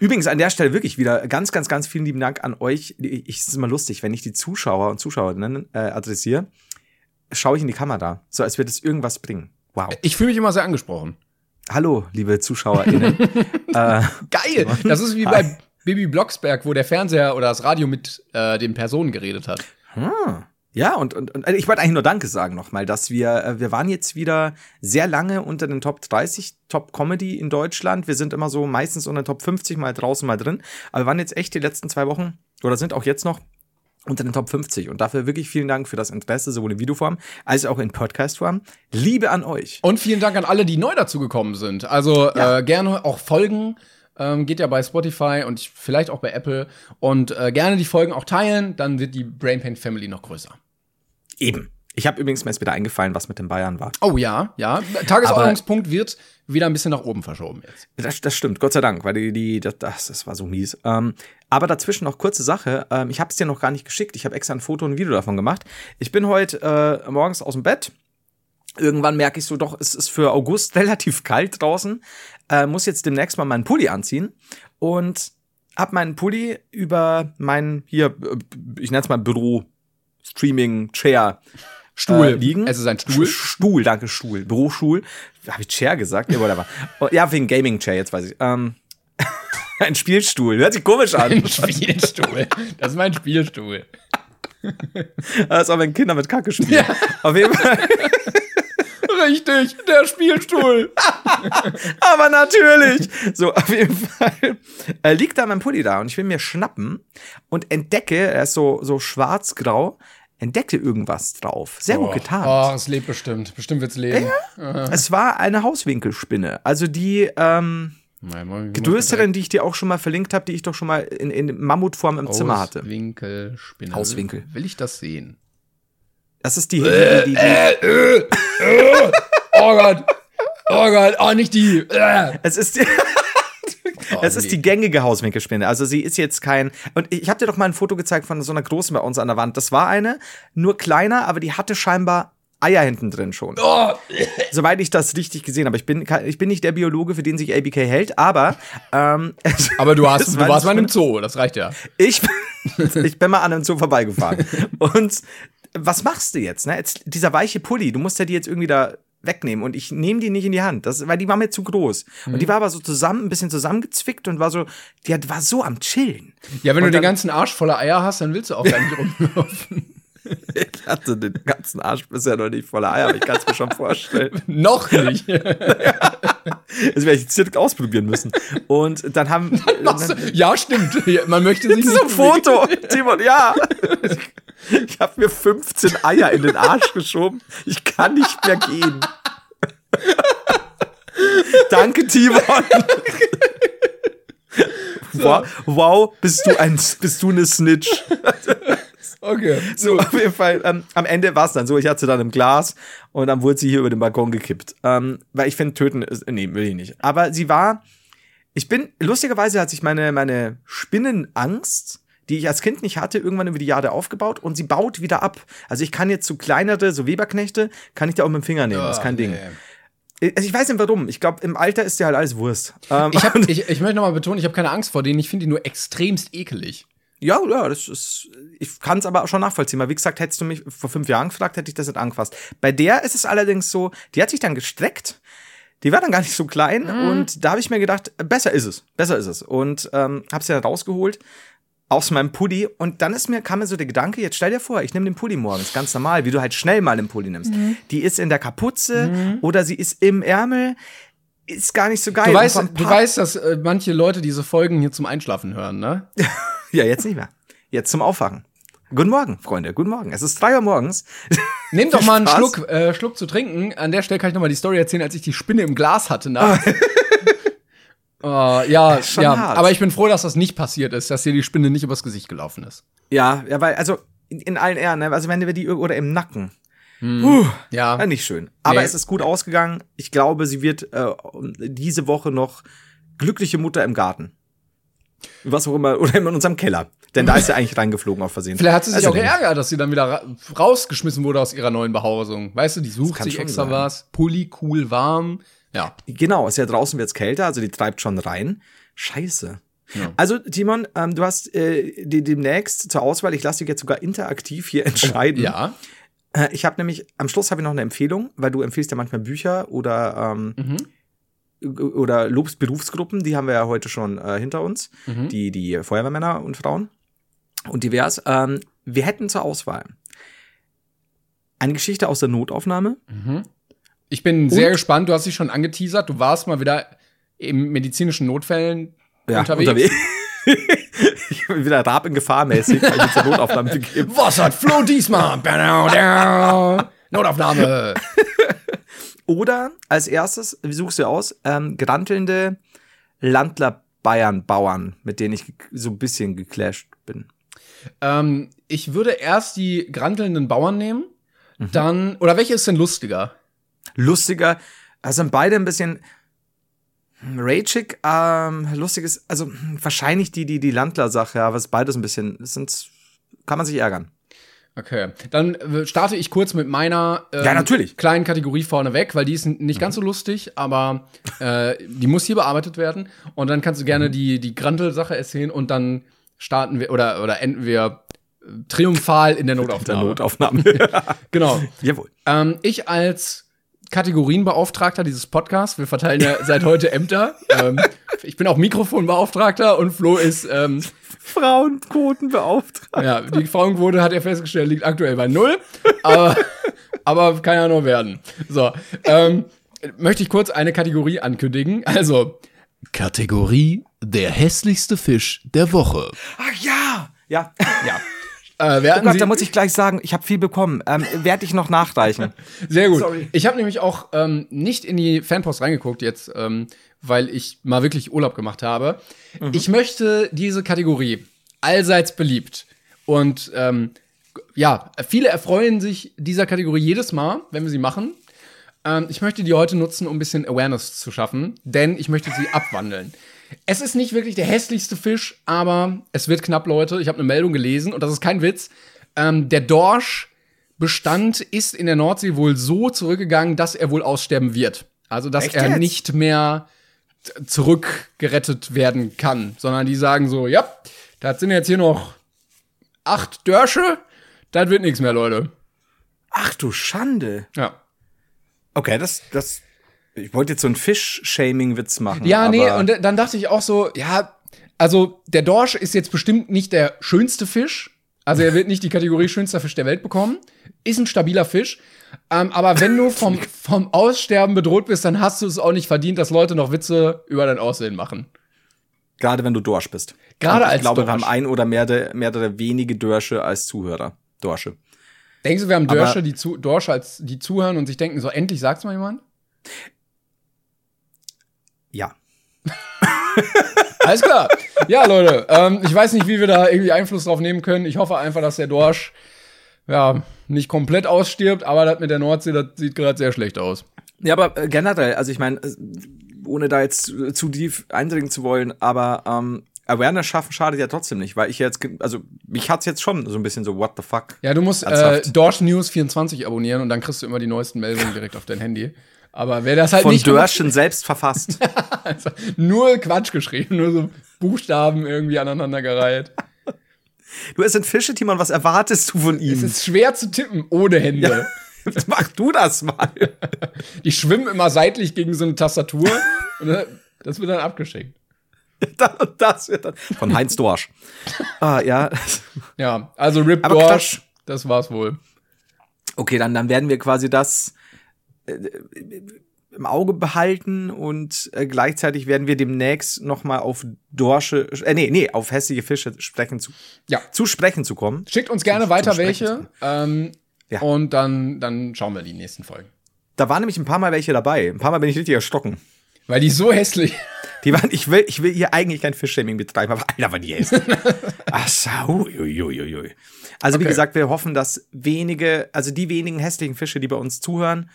S2: Übrigens an der Stelle wirklich wieder ganz, ganz, ganz vielen lieben Dank an euch. Ich, ich es ist immer lustig, wenn ich die Zuschauer und Zuschauerinnen äh, adressiere, schaue ich in die Kamera, so als würde es irgendwas bringen. Wow.
S1: Ich fühle mich immer sehr angesprochen.
S2: Hallo, liebe ZuschauerInnen. *laughs* äh,
S1: Geil. Das ist wie
S2: Hi.
S1: bei Bibi Blocksberg, wo der Fernseher oder das Radio mit äh, den Personen geredet hat.
S2: Hm. Ja, und, und, und ich wollte eigentlich nur Danke sagen nochmal, dass wir, äh, wir waren jetzt wieder sehr lange unter den Top 30 Top Comedy in Deutschland. Wir sind immer so meistens unter den Top 50 mal draußen, mal drin. Aber wir waren jetzt echt die letzten zwei Wochen oder sind auch jetzt noch unter den Top 50. Und dafür wirklich vielen Dank für das Interesse, sowohl in Videoform als auch in Podcastform. Liebe an euch.
S1: Und vielen Dank an alle, die neu dazugekommen sind. Also
S2: Ja.
S1: äh, gerne auch folgen. Ähm, geht ja bei Spotify und ich- vielleicht auch bei Apple. Und äh, gerne die Folgen auch teilen, dann wird die Brainpain Family noch größer.
S2: Eben. Ich habe übrigens mir jetzt wieder eingefallen, was mit den Bayern war.
S1: Oh ja, ja. Tagesordnungspunkt wird wieder ein bisschen nach oben verschoben jetzt.
S2: Das, das stimmt, Gott sei Dank, weil die, die das, das, war so mies. Ähm, aber dazwischen noch kurze Sache. Ähm, ich habe es dir noch gar nicht geschickt. Ich habe extra ein Foto und ein Video davon gemacht. Ich bin heute äh, morgens aus dem Bett. Irgendwann merke ich so, doch, es ist für August *laughs* relativ kalt draußen. Äh, muss jetzt demnächst mal meinen Pulli anziehen. Und hab meinen Pulli über mein, hier, äh, ich nenne es mal Büro, Streaming, Chair,
S1: Stuhl.
S2: äh, liegen.
S1: Es ist ein Stuhl.
S2: Stuhl, danke, Stuhl. Bürostuhl. Habe ich Chair gesagt? Ja, whatever. Oh, ja, wegen Gaming Chair, jetzt weiß ich. Ähm, *laughs* ein Spielstuhl. Hört sich komisch an.
S1: Ein Spielstuhl. Das ist mein Spielstuhl. *laughs*
S2: Das ist auch wenn Kinder mit Kacke spielen. Auf jeden Fall. *laughs*
S1: Richtig, der Spielstuhl.
S2: Aber natürlich. So, auf jeden Fall äh, liegt da mein Pulli da und ich will mir schnappen und entdecke, er ist so, so schwarz-grau, entdecke irgendwas drauf. Sehr gut getan.
S1: Oh, es lebt bestimmt. Bestimmt wird's leben.
S2: Es war eine Hauswinkelspinne. Also die ähm,
S1: Nein,
S2: die ich dir auch schon mal verlinkt habe, die ich doch schon mal in, in Mammutform im Zimmer hatte.
S1: Auswinkelspinne.
S2: Auswinkel.
S1: Will ich das sehen?
S2: Das ist die, die, die, die
S1: Oh Gott. Oh Gott. Oh, nicht die. Äh.
S2: es ist die,
S1: Oh, *laughs*
S2: es ist die gängige Hauswinkelspinne. Also sie ist jetzt kein. Und ich habe dir doch mal ein Foto gezeigt von so einer großen bei uns an der Wand. Das war eine, nur kleiner, aber die hatte scheinbar Eier hinten drin schon.
S1: Oh. *laughs*
S2: Soweit ich das richtig gesehen habe. Ich bin, ich bin nicht der Biologe, für den sich ABK hält, aber ähm, *laughs*
S1: Aber du, hast, du
S2: war
S1: warst mal im Zoo, das reicht ja.
S2: ich, *laughs* ich bin mal an einem Zoo vorbeigefahren. Und was machst du jetzt? Ne? jetzt? Dieser weiche Pulli, du musst ja die jetzt irgendwie da wegnehmen und ich nehme die nicht in die Hand, das, weil die war mir zu groß. Und die war aber so zusammen, ein bisschen zusammengezwickt und war so, die hat- war so am Chillen.
S1: Ja, wenn
S2: Und
S1: du den
S2: dann-
S1: ganzen Arsch voller Eier hast, dann willst du auch gar nicht rumlaufen. *laughs*
S2: Ich hatte den ganzen Arsch bisher noch nicht voller Eier, aber ich kann es mir schon vorstellen. *laughs*
S1: Noch nicht. *laughs*
S2: Das werde ich jetzt direkt ausprobieren müssen. Und dann haben.
S1: Was? Ja, stimmt. Man möchte sich
S2: Das ist ein Foto, Timon, ja. Ich habe mir 15 Eier in den Arsch geschoben. Ich kann nicht mehr gehen. Danke, Timon. Wow, wow, bist du ein, bist du eine Snitch.
S1: Okay.
S2: So, auf jeden Fall, ähm, am Ende war es dann so, ich hatte sie dann im Glas und dann wurde sie hier über den Balkon gekippt. Ähm, weil ich finde, töten ist, nee, will ich nicht. Aber sie war, ich bin, lustigerweise hat sich meine, meine Spinnenangst, die ich als Kind nicht hatte, irgendwann über die Jahre aufgebaut und sie baut wieder ab. Also ich kann jetzt so kleinere, so Weberknechte, kann ich da auch mit dem Finger nehmen, das ist kein Ding. Also ich weiß nicht warum. Ich glaube, im Alter ist dir halt alles Wurst. Ähm,
S1: Ich, hab, *laughs* ich, ich möchte nochmal betonen, ich habe keine Angst vor denen. Ich finde die nur extremst ekelig.
S2: Ja, ja, das ist. Ich kann es aber auch schon nachvollziehen. Weil wie gesagt, hättest du mich vor fünf Jahren gefragt, hätte ich das nicht angefasst. Bei der ist es allerdings so, die hat sich dann gestreckt. Die war dann gar nicht so klein und da habe ich mir gedacht, besser ist es, besser ist es und ähm, habe sie dann rausgeholt aus meinem Pulli und dann ist mir kam mir so der Gedanke, jetzt stell dir vor, ich nehme den Pulli morgens ganz normal, wie du halt schnell mal den Pulli nimmst. Die ist in der Kapuze oder sie ist im Ärmel, ist gar nicht so geil.
S1: Du weißt, du weißt, dass äh, manche Leute diese Folgen hier zum Einschlafen hören, ne? *laughs*
S2: Ja, jetzt nicht mehr. Jetzt zum Aufwachen. Guten Morgen, Freunde. Guten Morgen. Es ist drei Uhr morgens. *laughs*
S1: Nehmt doch mal einen. Schluck, äh, Schluck zu trinken. An der Stelle kann ich noch mal die Story erzählen, als ich die Spinne im Glas hatte nachts. *laughs* Äh, ja,
S2: schon
S1: ja,
S2: hart.
S1: aber ich bin froh, dass das nicht passiert ist, dass dir die Spinne nicht übers Gesicht gelaufen ist.
S2: Ja, ja, weil, also in, in allen Ehren, ne? also wenn wir die oder im Nacken. Puh,
S1: Ja.
S2: ja, nicht schön. Aber
S1: Nee.
S2: es ist gut ausgegangen. Ich glaube, sie wird äh, diese Woche noch glückliche Mutter im Garten. Was auch immer, *laughs* oder in unserem Keller. Denn da ist sie eigentlich reingeflogen auf Versehen.
S1: Vielleicht hat sie sich
S2: Also
S1: auch geärgert, dass sie dann wieder ra rausgeschmissen wurde aus ihrer neuen Behausung. Weißt du, die sucht sich extra
S2: sein.
S1: was. Pulli, cool, warm. Ja.
S2: Genau, ist ja draußen wird's kälter, also die treibt schon rein. Scheiße.
S1: Ja.
S2: Also, Timon, ähm, du hast äh, die, demnächst zur Auswahl, ich lasse dich jetzt sogar interaktiv hier *laughs* entscheiden.
S1: Ja.
S2: Äh, ich habe nämlich, am Schluss habe ich noch eine Empfehlung, weil du empfiehlst ja manchmal Bücher oder, ähm,
S1: Mhm.
S2: oder lobst Berufsgruppen, die haben wir ja heute schon äh, hinter uns,
S1: Mhm.
S2: die, die Feuerwehrmänner und Frauen und divers. Ähm, wir hätten zur Auswahl eine Geschichte aus der Notaufnahme.
S1: Ich bin sehr gespannt. Du hast dich schon angeteasert. Du warst mal wieder im medizinischen Notfällen unterwegs. *laughs*
S2: ich bin wieder Rab in Gefahr mäßig, weil ich zur Notaufnahme begeben.
S1: Was hat Flo diesmal? *laughs* Notaufnahme.
S2: Oder als erstes, wie suchst du aus, ähm, gerantelnde Landler Bayern Bauern, mit denen ich so ein bisschen geclasht bin.
S1: ähm, ich würde erst die grantelnden Bauern nehmen. Dann, oder welche ist denn lustiger?
S2: Lustiger, also sind beide ein bisschen hm, ragig, ähm, lustig ist, also hm, wahrscheinlich die, die, die Landler-Sache, aber es ist beides ein bisschen, sind, kann man sich ärgern.
S1: Okay, dann äh, starte ich kurz mit meiner ähm,
S2: Ja, natürlich.
S1: kleinen Kategorie vorneweg, weil die ist nicht ganz so lustig, aber äh, die muss hier bearbeitet werden. Und dann kannst du gerne die, die Grantel-Sache erzählen und dann starten wir oder, oder enden wir äh, triumphal in der
S2: Der
S1: Notaufnahme.
S2: Notaufnahme. *laughs*
S1: Genau. *laughs*
S2: Jawohl.
S1: Ähm, ich als Kategorienbeauftragter dieses Podcasts, wir verteilen ja seit heute Ämter. *laughs* Ähm, ich bin auch Mikrofonbeauftragter und Flo ist, ähm,
S2: Frauenquotenbeauftragter.
S1: ja, die Frauenquote hat er festgestellt, liegt aktuell bei null, aber, *laughs* aber kann ja noch werden. So, ähm, möchte ich kurz eine Kategorie ankündigen. Also, Kategorie der hässlichste Fisch der Woche.
S2: Ach ja! Ja.
S1: Ja. Äh,
S2: Oh Gott,
S1: sie-
S2: da muss ich gleich sagen, ich habe viel bekommen. Ähm, Werde ich noch nachreichen. *laughs*
S1: Sehr gut.
S2: Sorry.
S1: Ich habe nämlich auch ähm, nicht in die Fanpost reingeguckt jetzt, ähm, weil ich mal wirklich Urlaub gemacht habe. Ich möchte diese Kategorie allseits beliebt und ähm, ja, viele erfreuen sich dieser Kategorie jedes Mal, wenn wir sie machen. Ähm, ich möchte die heute nutzen, um ein bisschen Awareness zu schaffen, denn ich möchte sie *laughs* abwandeln. Es ist nicht wirklich der hässlichste Fisch, aber es wird knapp, Leute. Ich habe eine Meldung gelesen und das ist kein Witz. Ähm, der Dorschbestand ist in der Nordsee wohl so zurückgegangen, dass er wohl aussterben wird. Also, dass
S2: Echt
S1: er
S2: jetzt?
S1: nicht mehr zurückgerettet werden kann, sondern die sagen so, ja, das sind jetzt hier noch acht Dörsche, das wird nichts mehr, Leute.
S2: Ach du Schande.
S1: Ja.
S2: Okay, das, das. Ich wollte jetzt so einen Fisch-Shaming-Witz machen.
S1: Ja, nee, und dann dachte ich auch so, ja, also der Dorsch ist jetzt bestimmt nicht der schönste Fisch. Also er wird nicht die Kategorie schönster Fisch der Welt bekommen. Ist ein stabiler Fisch. Ähm, aber wenn du vom, *laughs* vom Aussterben bedroht bist, dann hast du es auch nicht verdient, dass Leute noch Witze über dein Aussehen machen.
S2: Gerade wenn du Dorsch bist.
S1: Gerade
S2: Und ich
S1: als
S2: glaube, wir
S1: Dorsch.
S2: haben ein oder mehrere, mehrere wenige Dörsche als Zuhörer. Dorsche.
S1: Denkst du, wir haben Dorsche, die, zu, Dorsche als, die zuhören und sich denken, so endlich sagt's mal jemand?
S2: Ja.
S1: Alles klar. Ja, Leute, ähm, ich weiß nicht, wie wir da irgendwie Einfluss drauf nehmen können. Ich hoffe einfach, dass der Dorsch ja nicht komplett ausstirbt, aber das mit der Nordsee, das sieht gerade sehr schlecht aus.
S2: Ja, aber äh, generell, also ich meine, äh, ohne da jetzt zu zu tief eindringen zu wollen, aber ähm, Awareness schaffen schadet ja trotzdem nicht, weil ich jetzt, also mich hat's jetzt schon so ein bisschen so, what the fuck?
S1: Ja, du musst äh? Dorsch News 24 abonnieren und dann kriegst du immer die neuesten Meldungen direkt auf dein Handy. Aber wer das halt
S2: Von
S1: nicht
S2: Dörschen selbst verfasst. *laughs*
S1: Also, nur Quatsch geschrieben, nur so Buchstaben irgendwie aneinandergereiht.
S2: du, es sind Fische, Timon, was erwartest du von
S1: Es
S2: ihm?
S1: ist schwer zu tippen ohne Hände. *laughs*
S2: Mach du das mal. *laughs*
S1: Die schwimmen immer seitlich gegen so eine Tastatur und das wird dann abgeschickt.
S2: Das wird dann. Von Heinz Dorsch. Ah, ja.
S1: Ja, also Rip
S2: Aber
S1: Dorsch, das war's wohl.
S2: Okay, dann, dann werden wir quasi das im Auge behalten und äh, gleichzeitig werden wir demnächst noch mal auf Dorsche, äh, nee, nee, auf hässliche Fische sprechen zu,
S1: Ja.
S2: zu sprechen zu kommen.
S1: Schickt uns gerne
S2: Zum-
S1: weiter
S2: zum
S1: welche. Ähm,
S2: Ja.
S1: Und dann, dann schauen wir die nächsten Folgen.
S2: Da waren nämlich ein paar Mal welche dabei. Ein paar Mal bin ich richtig erstocken.
S1: Weil die so hässlich.
S2: Die waren, ich will, ich will hier eigentlich kein Fischshaming betreiben, aber Alter, war die hässlich. *laughs* Ach so, uiuiuiui. Also wie
S1: Okay.
S2: gesagt, wir hoffen, dass wenige, also die wenigen hässlichen Fische, die bei uns zuhören,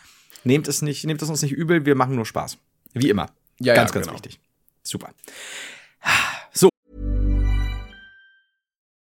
S2: nehmt es nicht, nehmt es uns nicht übel, wir machen nur Spaß. Wie immer.
S1: Ja,
S2: ganz,
S1: ja,
S2: ganz
S1: genau.
S2: wichtig. Super.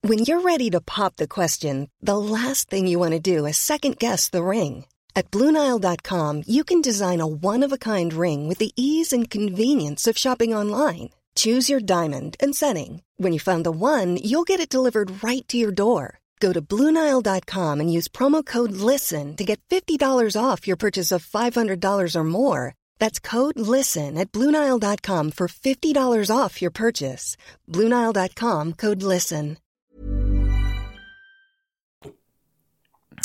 S3: When you're ready to pop the question, the last thing you want to do is second guess the ring. At Bluenile.com, you can design a one of a kind ring with the ease and convenience of shopping online. Choose your diamond and setting. When you find the one, you'll get it delivered right to your door. Go to Bluenile.com and use promo code LISTEN to get $50 off your purchase of $500 or more. That's code LISTEN at Bluenile.com for $50 off your purchase. Bluenile.com code LISTEN.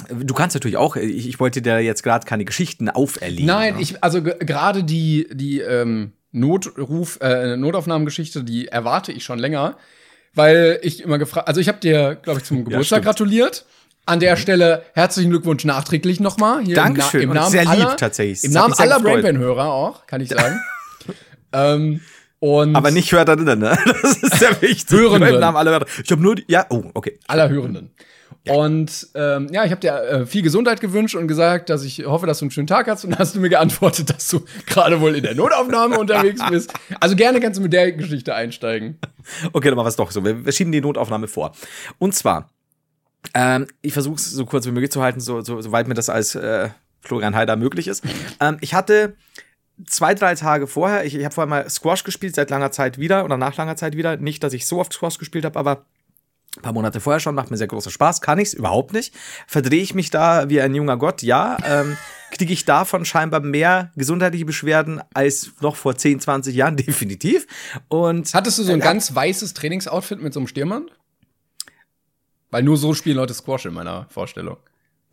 S2: Du kannst natürlich auch, ich, ich wollte dir jetzt gerade keine Geschichten auferlegen.
S1: Nein,
S2: ne?
S1: ich, also ge- gerade die, die ähm, Notruf, äh, Notaufnahmengeschichte, die erwarte ich schon länger, weil ich immer gefragt, also ich habe dir, glaube ich, zum *laughs* Geburtstag
S2: stimmt.
S1: gratuliert. An der Stelle herzlichen Glückwunsch nachträglich nochmal. Hier
S2: Dankeschön
S1: im, Na im Namen
S2: sehr lieb
S1: aller,
S2: tatsächlich.
S1: Im Namen aller
S2: gefreut.
S1: Brainpan-Hörer auch, kann ich sagen. *laughs* ähm, und
S2: Aber nicht Hörerinnen, ne? *laughs* Das ist sehr wichtig.
S1: Hörenden.
S2: Im Namen aller Hörer. Ich habe nur die, ja, oh, okay.
S1: aller Hörenden. Und ähm, ja, ich habe dir äh, viel Gesundheit gewünscht und gesagt, dass ich hoffe, dass du einen schönen Tag hast. Und dann hast du mir geantwortet, dass du *laughs* gerade wohl in der Notaufnahme unterwegs bist. Also gerne kannst du mit der Geschichte einsteigen.
S2: Okay, dann machen wir es doch so. Wir, wir schieben die Notaufnahme vor. Und zwar, ähm, ich versuche es so kurz wie möglich zu halten, so, so, soweit mir das als äh, Florian Heider möglich ist. Ähm, ich hatte zwei, drei Tage vorher, ich, ich habe vorher mal Squash gespielt, seit langer Zeit wieder oder nach langer Zeit wieder. Nicht, dass ich so oft Squash gespielt habe, aber ein paar Monate vorher schon, macht mir sehr großen Spaß. Kann ich's überhaupt nicht. Verdrehe ich mich da wie ein junger Gott? Ja. Ähm, *laughs* Kriege ich davon scheinbar mehr gesundheitliche Beschwerden als noch vor 10, 20 Jahren? *laughs* Definitiv. Und
S1: Hattest du so ein
S2: Äh,
S1: ganz weißes Trainingsoutfit mit so einem Stirnband? Weil nur so spielen Leute Squash in meiner Vorstellung.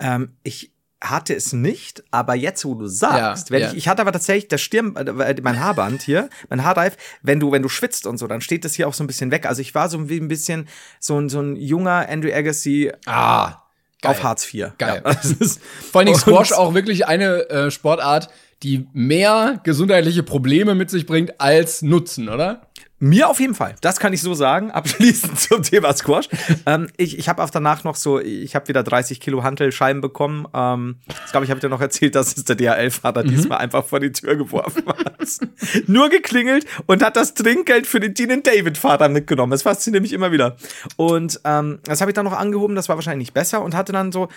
S2: Ähm, ich hatte es nicht, aber jetzt, wo du sagst,
S1: Ja,
S2: wenn
S1: ja.
S2: ich, ich hatte aber tatsächlich das Stirn, äh, mein Haarband hier, mein Haarreif, wenn du, wenn du schwitzt und so, dann steht das hier auch so ein bisschen weg. Also ich war so wie ein bisschen so ein, so ein junger Andrew Agassi
S1: Ah, geil.
S2: auf Hartz IV.
S1: Geil.
S2: Ja, *laughs*
S1: Vor allen Dingen Squash auch wirklich eine äh, Sportart, die mehr gesundheitliche Probleme mit sich bringt als Nutzen, oder?
S2: Mir auf jeden Fall. Das kann ich so sagen. *laughs* Abschließend zum Thema Squash. ähm, ich ich habe auch danach noch so, ich habe wieder 30 Kilo Hantelscheiben bekommen. Ähm, das glaube ich, habe ich dir noch erzählt, dass es der DHL-Fahrer diesmal einfach vor die Tür geworfen hat. *laughs* Nur geklingelt und hat das Trinkgeld für den Dean and David-Fahrer mitgenommen. Das fasziniert mich immer wieder. Und ähm, das habe ich dann noch angehoben. Das war wahrscheinlich nicht besser und hatte dann so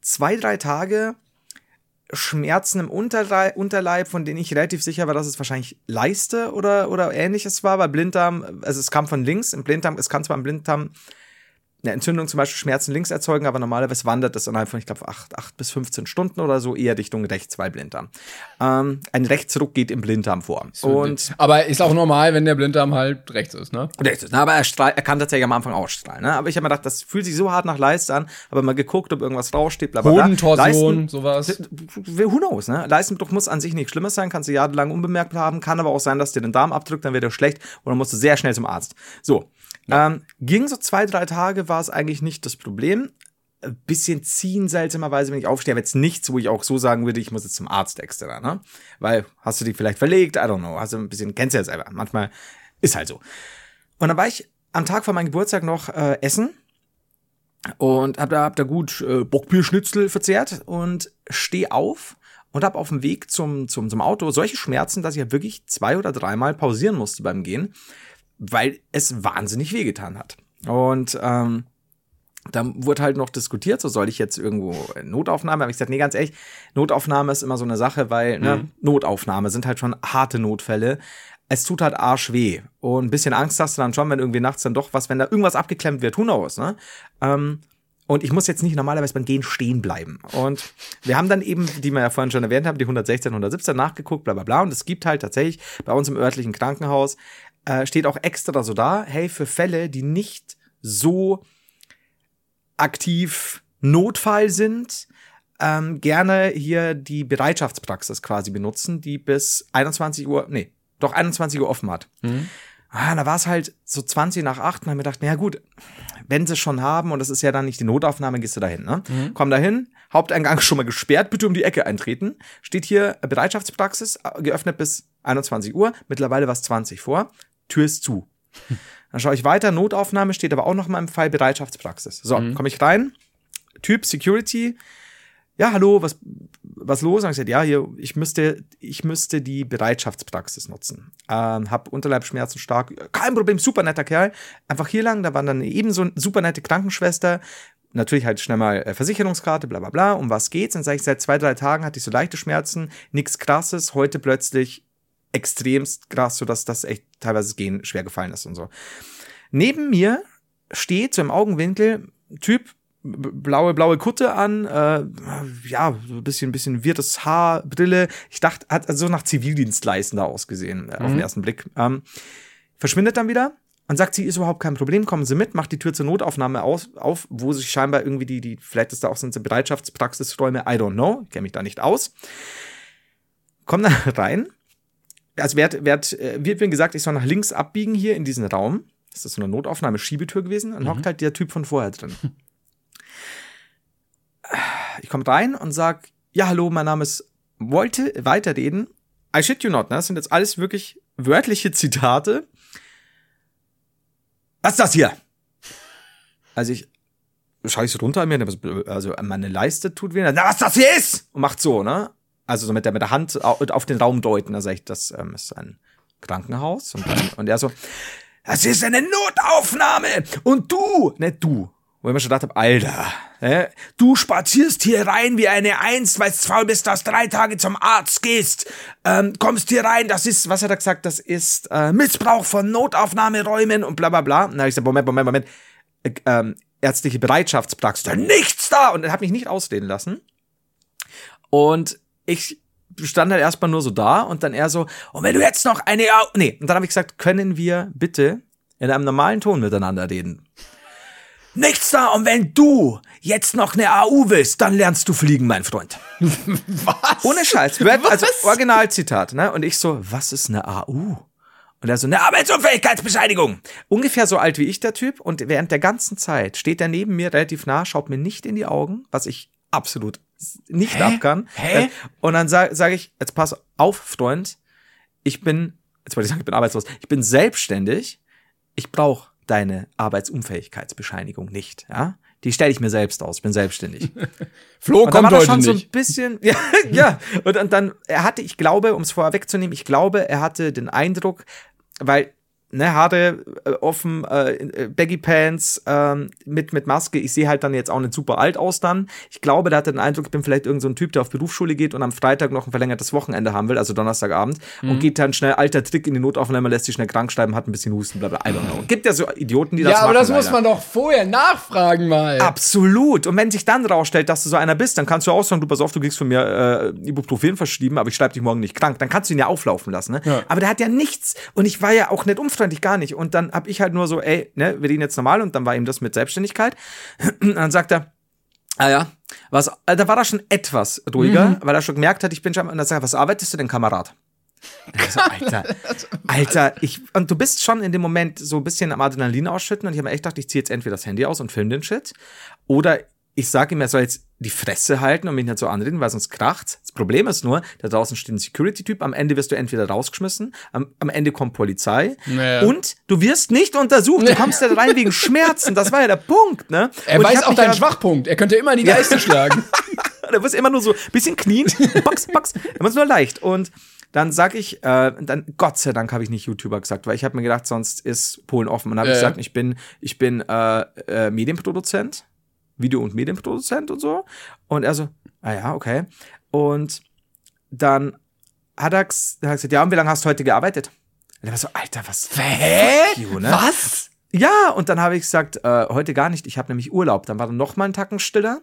S2: zwei, drei Tage Schmerzen im Unterleib, Unterleib, von denen ich relativ sicher war, dass es wahrscheinlich Leiste oder, oder ähnliches war, weil Blinddarm, also es kam von links, im Blinddarm, es kann zwar im Blinddarm eine Entzündung zum Beispiel Schmerzen links erzeugen, aber normalerweise wandert das innerhalb von, ich glaube, 8, 8 bis 15 Stunden oder so eher Richtung rechts, weil Blinddarm. Ähm, ein Rechtsruck geht im Blinddarm vor. Und
S1: aber ist auch normal, wenn der Blinddarm halt rechts ist, ne?
S2: rechts ist, ne? aber er, strahl, er kann tatsächlich am Anfang ausstrahlen. Ne? Aber ich habe mir gedacht, das fühlt sich so hart nach Leiste an, aber mal geguckt, ob irgendwas raussteht, bla bla bla.
S1: Hodentorsion, sowas.
S2: Who knows, ne? Leistendruck muss an sich nichts Schlimmes sein, kannst du jahrelang unbemerkt haben, kann aber auch sein, dass dir den Darm abdrückt, dann wird er schlecht und dann musst du sehr schnell zum Arzt. So. Ja. Ähm, ging so zwei, drei Tage, war es eigentlich nicht das Problem. Ein bisschen ziehen seltsamerweise, wenn ich aufstehe, aber jetzt nichts, wo ich auch so sagen würde, ich muss jetzt zum Arzt extra, ne? Weil hast du die vielleicht verlegt, I don't know, hast du ein bisschen, kennst du ja selber. Manchmal ist halt so. Und dann war ich am Tag vor meinem Geburtstag noch äh, essen und hab da, hab da gut äh, Bockbierschnitzel verzehrt und steh auf und hab auf dem Weg zum, zum, zum Auto solche Schmerzen, dass ich ja wirklich zwei oder dreimal pausieren musste beim Gehen weil es wahnsinnig wehgetan hat. Und ähm, dann wurde halt noch diskutiert, so soll ich jetzt irgendwo Notaufnahme. Habe ich gesagt, nee, ganz ehrlich, Notaufnahme ist immer so eine Sache, weil ne, mhm. Notaufnahme sind halt schon harte Notfälle. Es tut halt arsch weh. Und ein bisschen Angst hast du dann schon, wenn irgendwie nachts dann doch was, wenn da irgendwas abgeklemmt wird, who knows, ne? Ähm, und ich muss jetzt nicht normalerweise beim Gehen stehen bleiben. Und wir haben dann eben, die wir ja vorhin schon erwähnt haben, die 116, 117 nachgeguckt, bla bla bla. Und es gibt halt tatsächlich bei uns im örtlichen Krankenhaus äh, steht auch extra so da, hey, für Fälle, die nicht so aktiv Notfall sind, ähm, gerne hier die Bereitschaftspraxis quasi benutzen, die bis 21 Uhr, nee, doch 21 Uhr offen hat. Mhm. Ah, da war es halt so 20 nach 8 und haben mir gedacht, naja gut, wenn sie es schon haben und das ist ja dann nicht die Notaufnahme, gehst du dahin, ne? Mhm. Komm dahin, Haupteingang schon mal gesperrt, bitte um die Ecke eintreten. Steht hier Bereitschaftspraxis, äh, geöffnet bis 21 Uhr, mittlerweile war es 20 vor. Tür ist zu. Dann schaue ich weiter, Notaufnahme steht aber auch noch mal im Fall Bereitschaftspraxis. So, mhm. komme ich rein, Typ Security, ja, hallo, was, was los? Und ich gesagt, ja, hier, ich müsste, ich müsste die Bereitschaftspraxis nutzen. Ähm, hab Unterleibschmerzen stark, kein Problem, super netter Kerl. Einfach hier lang, da war dann eben so eine super nette Krankenschwester, natürlich halt schnell mal äh, Versicherungskarte, bla bla bla, um was geht's? Dann sage ich, seit zwei, drei Tagen hatte ich so leichte Schmerzen, nichts krasses, heute plötzlich extremst krass, sodass das echt teilweise Gehen schwer gefallen ist und so. Neben mir steht so im Augenwinkel Typ, blaue, blaue Kutte an, äh, ja, so ein bisschen, bisschen wirtes Haar, Brille. Ich dachte, hat so nach Zivildienstleistender ausgesehen, äh, auf den mhm. ersten Blick. Ähm, verschwindet dann wieder und sagt, sie ist überhaupt kein Problem, kommen Sie mit, macht die Tür zur Notaufnahme aus, auf, wo sich scheinbar irgendwie die, die, vielleicht ist da auch so eine Bereitschaftspraxisräume, I don't know, kenne mich da nicht aus. Komm dann *laughs* rein also wird, wird, äh, wird mir gesagt, ich soll nach links abbiegen hier in diesen Raum. Das ist so eine Notaufnahme, Schiebetür gewesen. Dann mhm. hockt halt der Typ von vorher drin. Ich komme rein und sag, ja, hallo, mein Name ist, wollte weiterreden. I shit you not, ne? Das sind jetzt alles wirklich wörtliche Zitate. Was ist das hier? Also ich schaue ich so runter an mir, also meine Leiste tut weh. Na, was das hier ist! Und macht so, ne? Also so mit der, mit der Hand auf den Raum deuten. Da sage ich, das ähm, ist ein Krankenhaus. Und, dann, und er so, das ist eine Notaufnahme. Und du, nicht du, wo ich mir schon gedacht habe, Alter, äh, du spazierst hier rein wie eine Eins, weil du faul bist, dass drei Tage zum Arzt gehst, ähm, kommst hier rein, das ist, was hat er gesagt, das ist äh, Missbrauch von Notaufnahmeräumen und bla bla bla. Und dann habe ich gesagt, Moment, Moment, Moment, äh, ähm, ärztliche Bereitschaftspraxis, da nichts da und er hat mich nicht ausreden lassen. Und ich stand halt erstmal nur so da und dann er so, und wenn du jetzt noch eine, Au nee, und dann habe ich gesagt, können wir bitte in einem normalen Ton miteinander reden? Nichts da, und wenn du jetzt noch eine AU willst, dann lernst du fliegen, mein Freund. *laughs*
S1: Was?
S2: Ohne Scheiß. Also Originalzitat, ne? Und ich so, was ist eine AU? Und er so, eine Arbeitsunfähigkeitsbescheinigung. Ungefähr so alt wie ich, der Typ. Und während der ganzen Zeit steht er neben mir relativ nah, schaut mir nicht in die Augen, was ich absolut nicht Hä? ab kann. Hä? Äh, und dann sage sag ich, jetzt pass auf, Freund, ich bin, jetzt wollte ich sagen, ich bin arbeitslos, ich bin selbstständig, ich brauche deine Arbeitsunfähigkeitsbescheinigung nicht, ja? Die stelle ich mir selbst aus, ich bin selbstständig. *laughs*
S1: Flo und kommt heute schon nicht. so
S2: ein bisschen, *laughs* ja, ja. Und, und dann, er hatte, ich glaube, um es vorher wegzunehmen, ich glaube, er hatte den Eindruck, weil ne, Haare äh, offen, äh, Baggy Pants, ähm, mit, mit Maske. Ich sehe halt dann jetzt auch nicht super alt aus dann. Ich glaube, der hatte den Eindruck, ich bin vielleicht irgendein so Typ, der auf Berufsschule geht und am Freitag noch ein verlängertes Wochenende haben will, also Donnerstagabend, mhm. und geht dann schnell, alter Trick in die Notaufnahme, lässt sich schnell krank schreiben, hat ein bisschen Husten, bla bla, I don't know. Gibt ja so Idioten, die das machen. Ja,
S1: aber das leider. muss man doch vorher nachfragen mal.
S2: Absolut. Und wenn sich dann rausstellt, dass du so einer bist, dann kannst du auch sagen, du pass auf, du kriegst von mir äh, Ibuprofen verschrieben, aber ich schreibe dich morgen nicht krank. Dann kannst du ihn ja auflaufen lassen. Ne? Ja. Aber der hat ja nichts. Und ich war ja auch nicht unfreundlich, gar nicht. Und dann habe ich halt nur so, ey, ne, wir reden jetzt normal. Und dann war ihm das mit Selbstständigkeit. Und dann sagt er, Ah ja, was, äh, da war er schon etwas ruhiger, mhm. weil er schon gemerkt hat, ich bin schon, und dann sagt er, was arbeitest du denn, Kamerad? Also, Alter, *laughs* Alter, ich, und du bist schon in dem Moment so ein bisschen am Adrenalin ausschütten und ich habe mir echt gedacht, ich ziehe jetzt entweder das Handy aus und film den Shit oder ich sage ihm, er soll jetzt die Fresse halten und mich nicht so anreden, weil sonst kracht's. Das Problem ist nur, da draußen steht ein Security-Typ, am Ende wirst du entweder rausgeschmissen, am, am Ende kommt Polizei naja. und du wirst nicht untersucht. Du *laughs* kommst da rein wegen Schmerzen. Das war ja der Punkt, ne?
S1: Er und weiß auch deinen ja Schwachpunkt. Er könnte immer in die Geiste schlagen. *laughs*
S2: da wirst immer nur so ein bisschen clean, box, box. Da muss nur leicht. Und dann sag ich, äh, dann Gott sei Dank habe ich nicht YouTuber gesagt, weil ich habe mir gedacht, sonst ist Polen offen. Und dann habe äh. ich gesagt, ich bin, ich bin äh, äh, Medienproduzent Video- und Medienproduzent und so. Und er so, ah ja, okay. Und dann hat er, gesagt, ja, und wie lange hast du heute gearbeitet? Und er war so, Alter, was?
S1: Hä? You, ne? Was?
S2: Ja, und dann habe ich gesagt, äh, heute gar nicht, ich habe nämlich Urlaub. Dann war er noch mal einen Tacken stiller,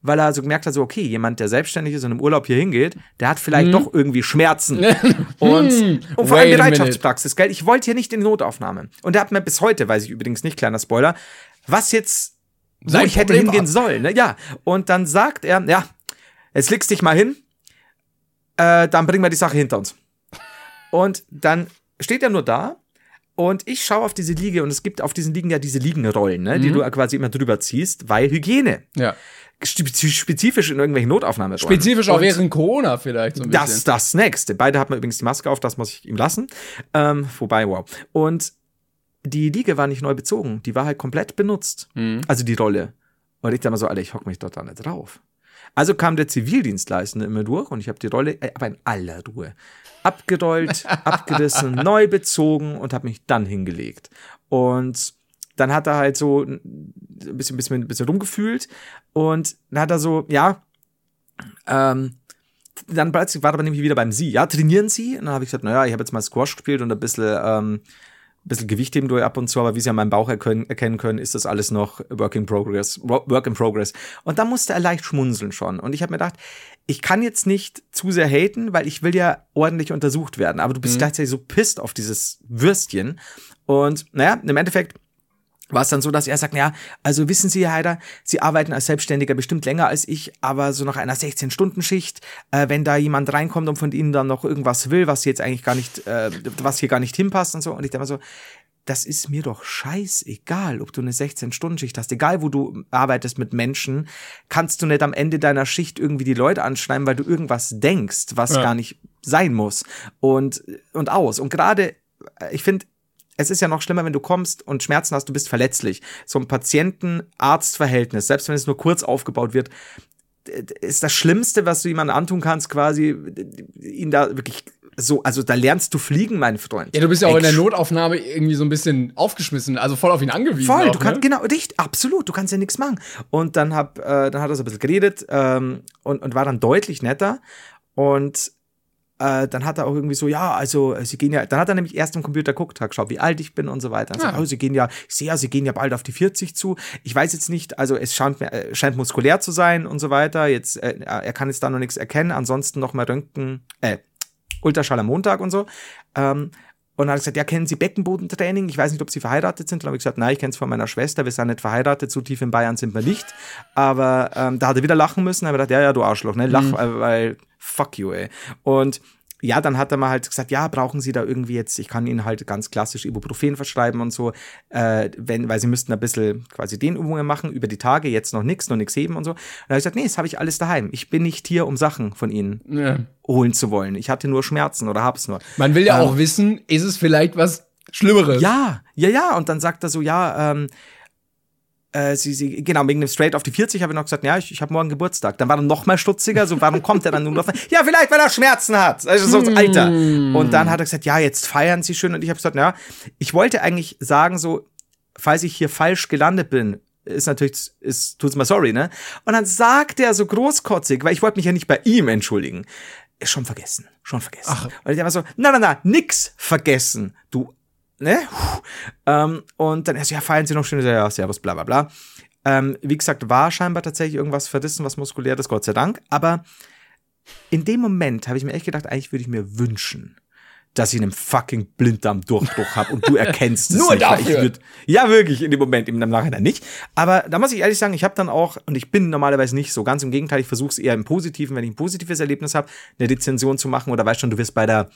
S2: weil er so gemerkt hat, so, okay, jemand, der selbstständig ist und im Urlaub hier hingeht, der hat vielleicht hm. doch irgendwie Schmerzen. *laughs* und, hm. und vor allem Bereitschaftspraxis, gell? Ich wollte hier nicht in die Notaufnahme. Und er hat mir bis heute, weiß ich übrigens nicht, kleiner Spoiler, was jetzt wo ich hätte hingehen sollen. Ne? Ja, und dann sagt er, ja, jetzt legst dich mal hin, äh, dann bringen wir die Sache hinter uns. Und dann steht er nur da und ich schaue auf diese Liege und es gibt auf diesen Liegen ja diese Liegenrollen, ne, mhm. die du quasi immer drüber ziehst, weil Hygiene.
S1: Ja.
S2: Spezifisch in irgendwelchen Notaufnahmen.
S1: Spezifisch auch während Corona vielleicht
S2: so ein bisschen. Das, das nächste. Beide haben übrigens die Maske auf, das muss ich ihm lassen. Ähm, wobei, wow. Und die Liege war nicht neu bezogen, die war halt komplett benutzt. Mhm. Also die Rolle. Und ich dachte mal so, Alter, ich hock mich dort da nicht drauf. Also kam der Zivildienstleistende immer durch und ich habe die Rolle, äh, aber in aller Ruhe, abgerollt, *laughs* abgerissen, neu bezogen und habe mich dann hingelegt. Und dann hat er halt so ein bisschen, bisschen, bisschen rumgefühlt und dann hat er so, ja, ähm, dann plötzlich war er aber nämlich wieder beim Sie. Ja, trainieren Sie? Und dann habe ich gesagt, naja, ich habe jetzt mal Squash gespielt und ein bisschen ähm, bisschen Gewicht heben durch ab und zu, aber wie Sie an meinem Bauch erkennen, erkennen können, ist das alles noch Work in Progress. Work in Progress. Und da musste er leicht schmunzeln schon. Und ich habe mir gedacht, ich kann jetzt nicht zu sehr haten, weil ich will ja ordentlich untersucht werden. Aber du bist mhm. gleichzeitig so pisst auf dieses Würstchen. Und naja, im Endeffekt war es dann so, dass er sagt, ja, also wissen Sie, Herr Heider, Sie arbeiten als Selbstständiger bestimmt länger als ich, aber so nach einer 16-Stunden-Schicht, äh, wenn da jemand reinkommt und von Ihnen dann noch irgendwas will, was jetzt eigentlich gar nicht, äh, was hier gar nicht hinpasst und so. Und ich denke mal so, das ist mir doch scheißegal, ob du eine 16-Stunden-Schicht hast. Egal, wo du arbeitest mit Menschen, kannst du nicht am Ende deiner Schicht irgendwie die Leute anschreiben, weil du irgendwas denkst, was ja. gar nicht sein muss. Und, und aus. Und gerade, ich finde, es ist ja noch schlimmer, wenn du kommst und Schmerzen hast, du bist verletzlich. So ein Patienten-Arzt-Verhältnis, selbst wenn es nur kurz aufgebaut wird, ist das Schlimmste, was du jemandem antun kannst, quasi ihn da wirklich so, also da lernst du fliegen, mein Freund.
S1: Ja, du bist ja auch in der Notaufnahme irgendwie so ein bisschen aufgeschmissen, also voll auf ihn angewiesen.
S2: Voll,
S1: auch,
S2: du kannst, ne? genau, dich, absolut, du kannst ja nichts machen. Und dann hab, äh, dann hat er so ein bisschen geredet ähm, und, und war dann deutlich netter. Und äh, dann hat er auch irgendwie so, ja, also äh, sie gehen ja, dann hat er nämlich erst im Computer geguckt, hat geschaut, wie alt ich bin und so weiter. Dann ja. sagt, oh, sie gehen ja, ich sehe ja, sie gehen ja bald auf die 40 zu. Ich weiß jetzt nicht, also es scheint, äh, scheint muskulär zu sein und so weiter. Jetzt, äh, er kann jetzt da noch nichts erkennen, ansonsten noch mal Röntgen, äh, Ultraschall am Montag und so. Ähm, und dann hat er gesagt, ja, kennen Sie Beckenbodentraining? Ich weiß nicht, ob Sie verheiratet sind. Und dann habe ich gesagt, nein, ich kenne es von meiner Schwester. Wir sind nicht verheiratet, so tief in Bayern sind wir nicht. Aber ähm, da hat er wieder lachen müssen. Da habe ich gedacht, ja, ja, du Arschloch, ne? Lach, mhm. weil fuck you, ey. Und ja, dann hat er mal halt gesagt, ja, brauchen Sie da irgendwie jetzt, ich kann Ihnen halt ganz klassisch Ibuprofen verschreiben und so, äh, wenn, weil Sie müssten ein bisschen quasi Dehnübungen machen über die Tage, jetzt noch nichts, noch nichts heben und so. Und da habe ich gesagt, nee, das habe ich alles daheim. Ich bin nicht hier, um Sachen von Ihnen ja. holen zu wollen. Ich hatte nur Schmerzen oder hab's nur.
S1: Man will ja ähm, auch wissen, ist es vielleicht was Schlimmeres?
S2: Ja, ja, ja. Und dann sagt er so, ja, ähm, äh, sie, sie, genau, wegen dem Straight auf die 40 habe ich noch gesagt, ja, ich, ich habe morgen Geburtstag. Dann war er noch mal stutziger, so, warum kommt er dann nur noch? Ja, vielleicht, weil er Schmerzen hat. Also so, Alter. Und dann hat er gesagt, ja, jetzt feiern sie schön. Und ich habe gesagt, ja, ich wollte eigentlich sagen, so, falls ich hier falsch gelandet bin, ist natürlich, ist, tut's mal sorry, ne? Und dann sagt er so großkotzig, weil ich wollte mich ja nicht bei ihm entschuldigen. Schon vergessen, schon vergessen. Ach. Und ich war so, na, na, na, nix vergessen, du, ne? Ähm, und dann erst, ja, feiern Sie noch schön, ja, servus, bla, bla, bla. Ähm, wie gesagt, war scheinbar tatsächlich irgendwas verrissen, was muskuläres, Gott sei Dank. Aber in dem Moment habe ich mir echt gedacht, eigentlich würde ich mir wünschen, dass ich einen fucking Blinddarm-Durchbruch habe und du erkennst es
S1: Nur
S2: nicht.
S1: dafür.
S2: Ich würd, ja, wirklich, in dem Moment, im Nachhinein nicht. Aber da muss ich ehrlich sagen, ich habe dann auch, und ich bin normalerweise nicht so, ganz im Gegenteil, ich versuche es eher im Positiven, wenn ich ein positives Erlebnis habe, eine Rezension zu machen oder weißt schon, du wirst bei der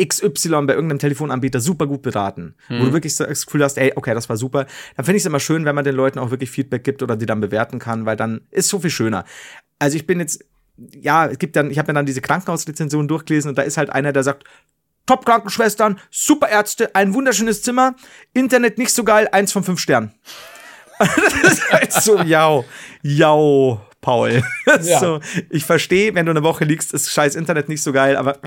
S2: XY bei irgendeinem Telefonanbieter super gut beraten, wo du wirklich das Gefühl hast, ey, okay, das war super, dann finde ich es immer schön, wenn man den Leuten auch wirklich Feedback gibt oder die dann bewerten kann, weil dann ist so viel schöner. Also ich bin jetzt, ja, es gibt dann, ich habe mir dann diese Krankenhausrezension durchgelesen und da ist halt einer, der sagt, Top-Krankenschwestern, super Ärzte, ein wunderschönes Zimmer, Internet nicht so geil, eins von fünf Sternen. *laughs* das ist halt so, jau, jau, Paul. *laughs*
S1: Ja.
S2: so, ich verstehe, wenn du eine Woche liegst, ist scheiß Internet nicht so geil, aber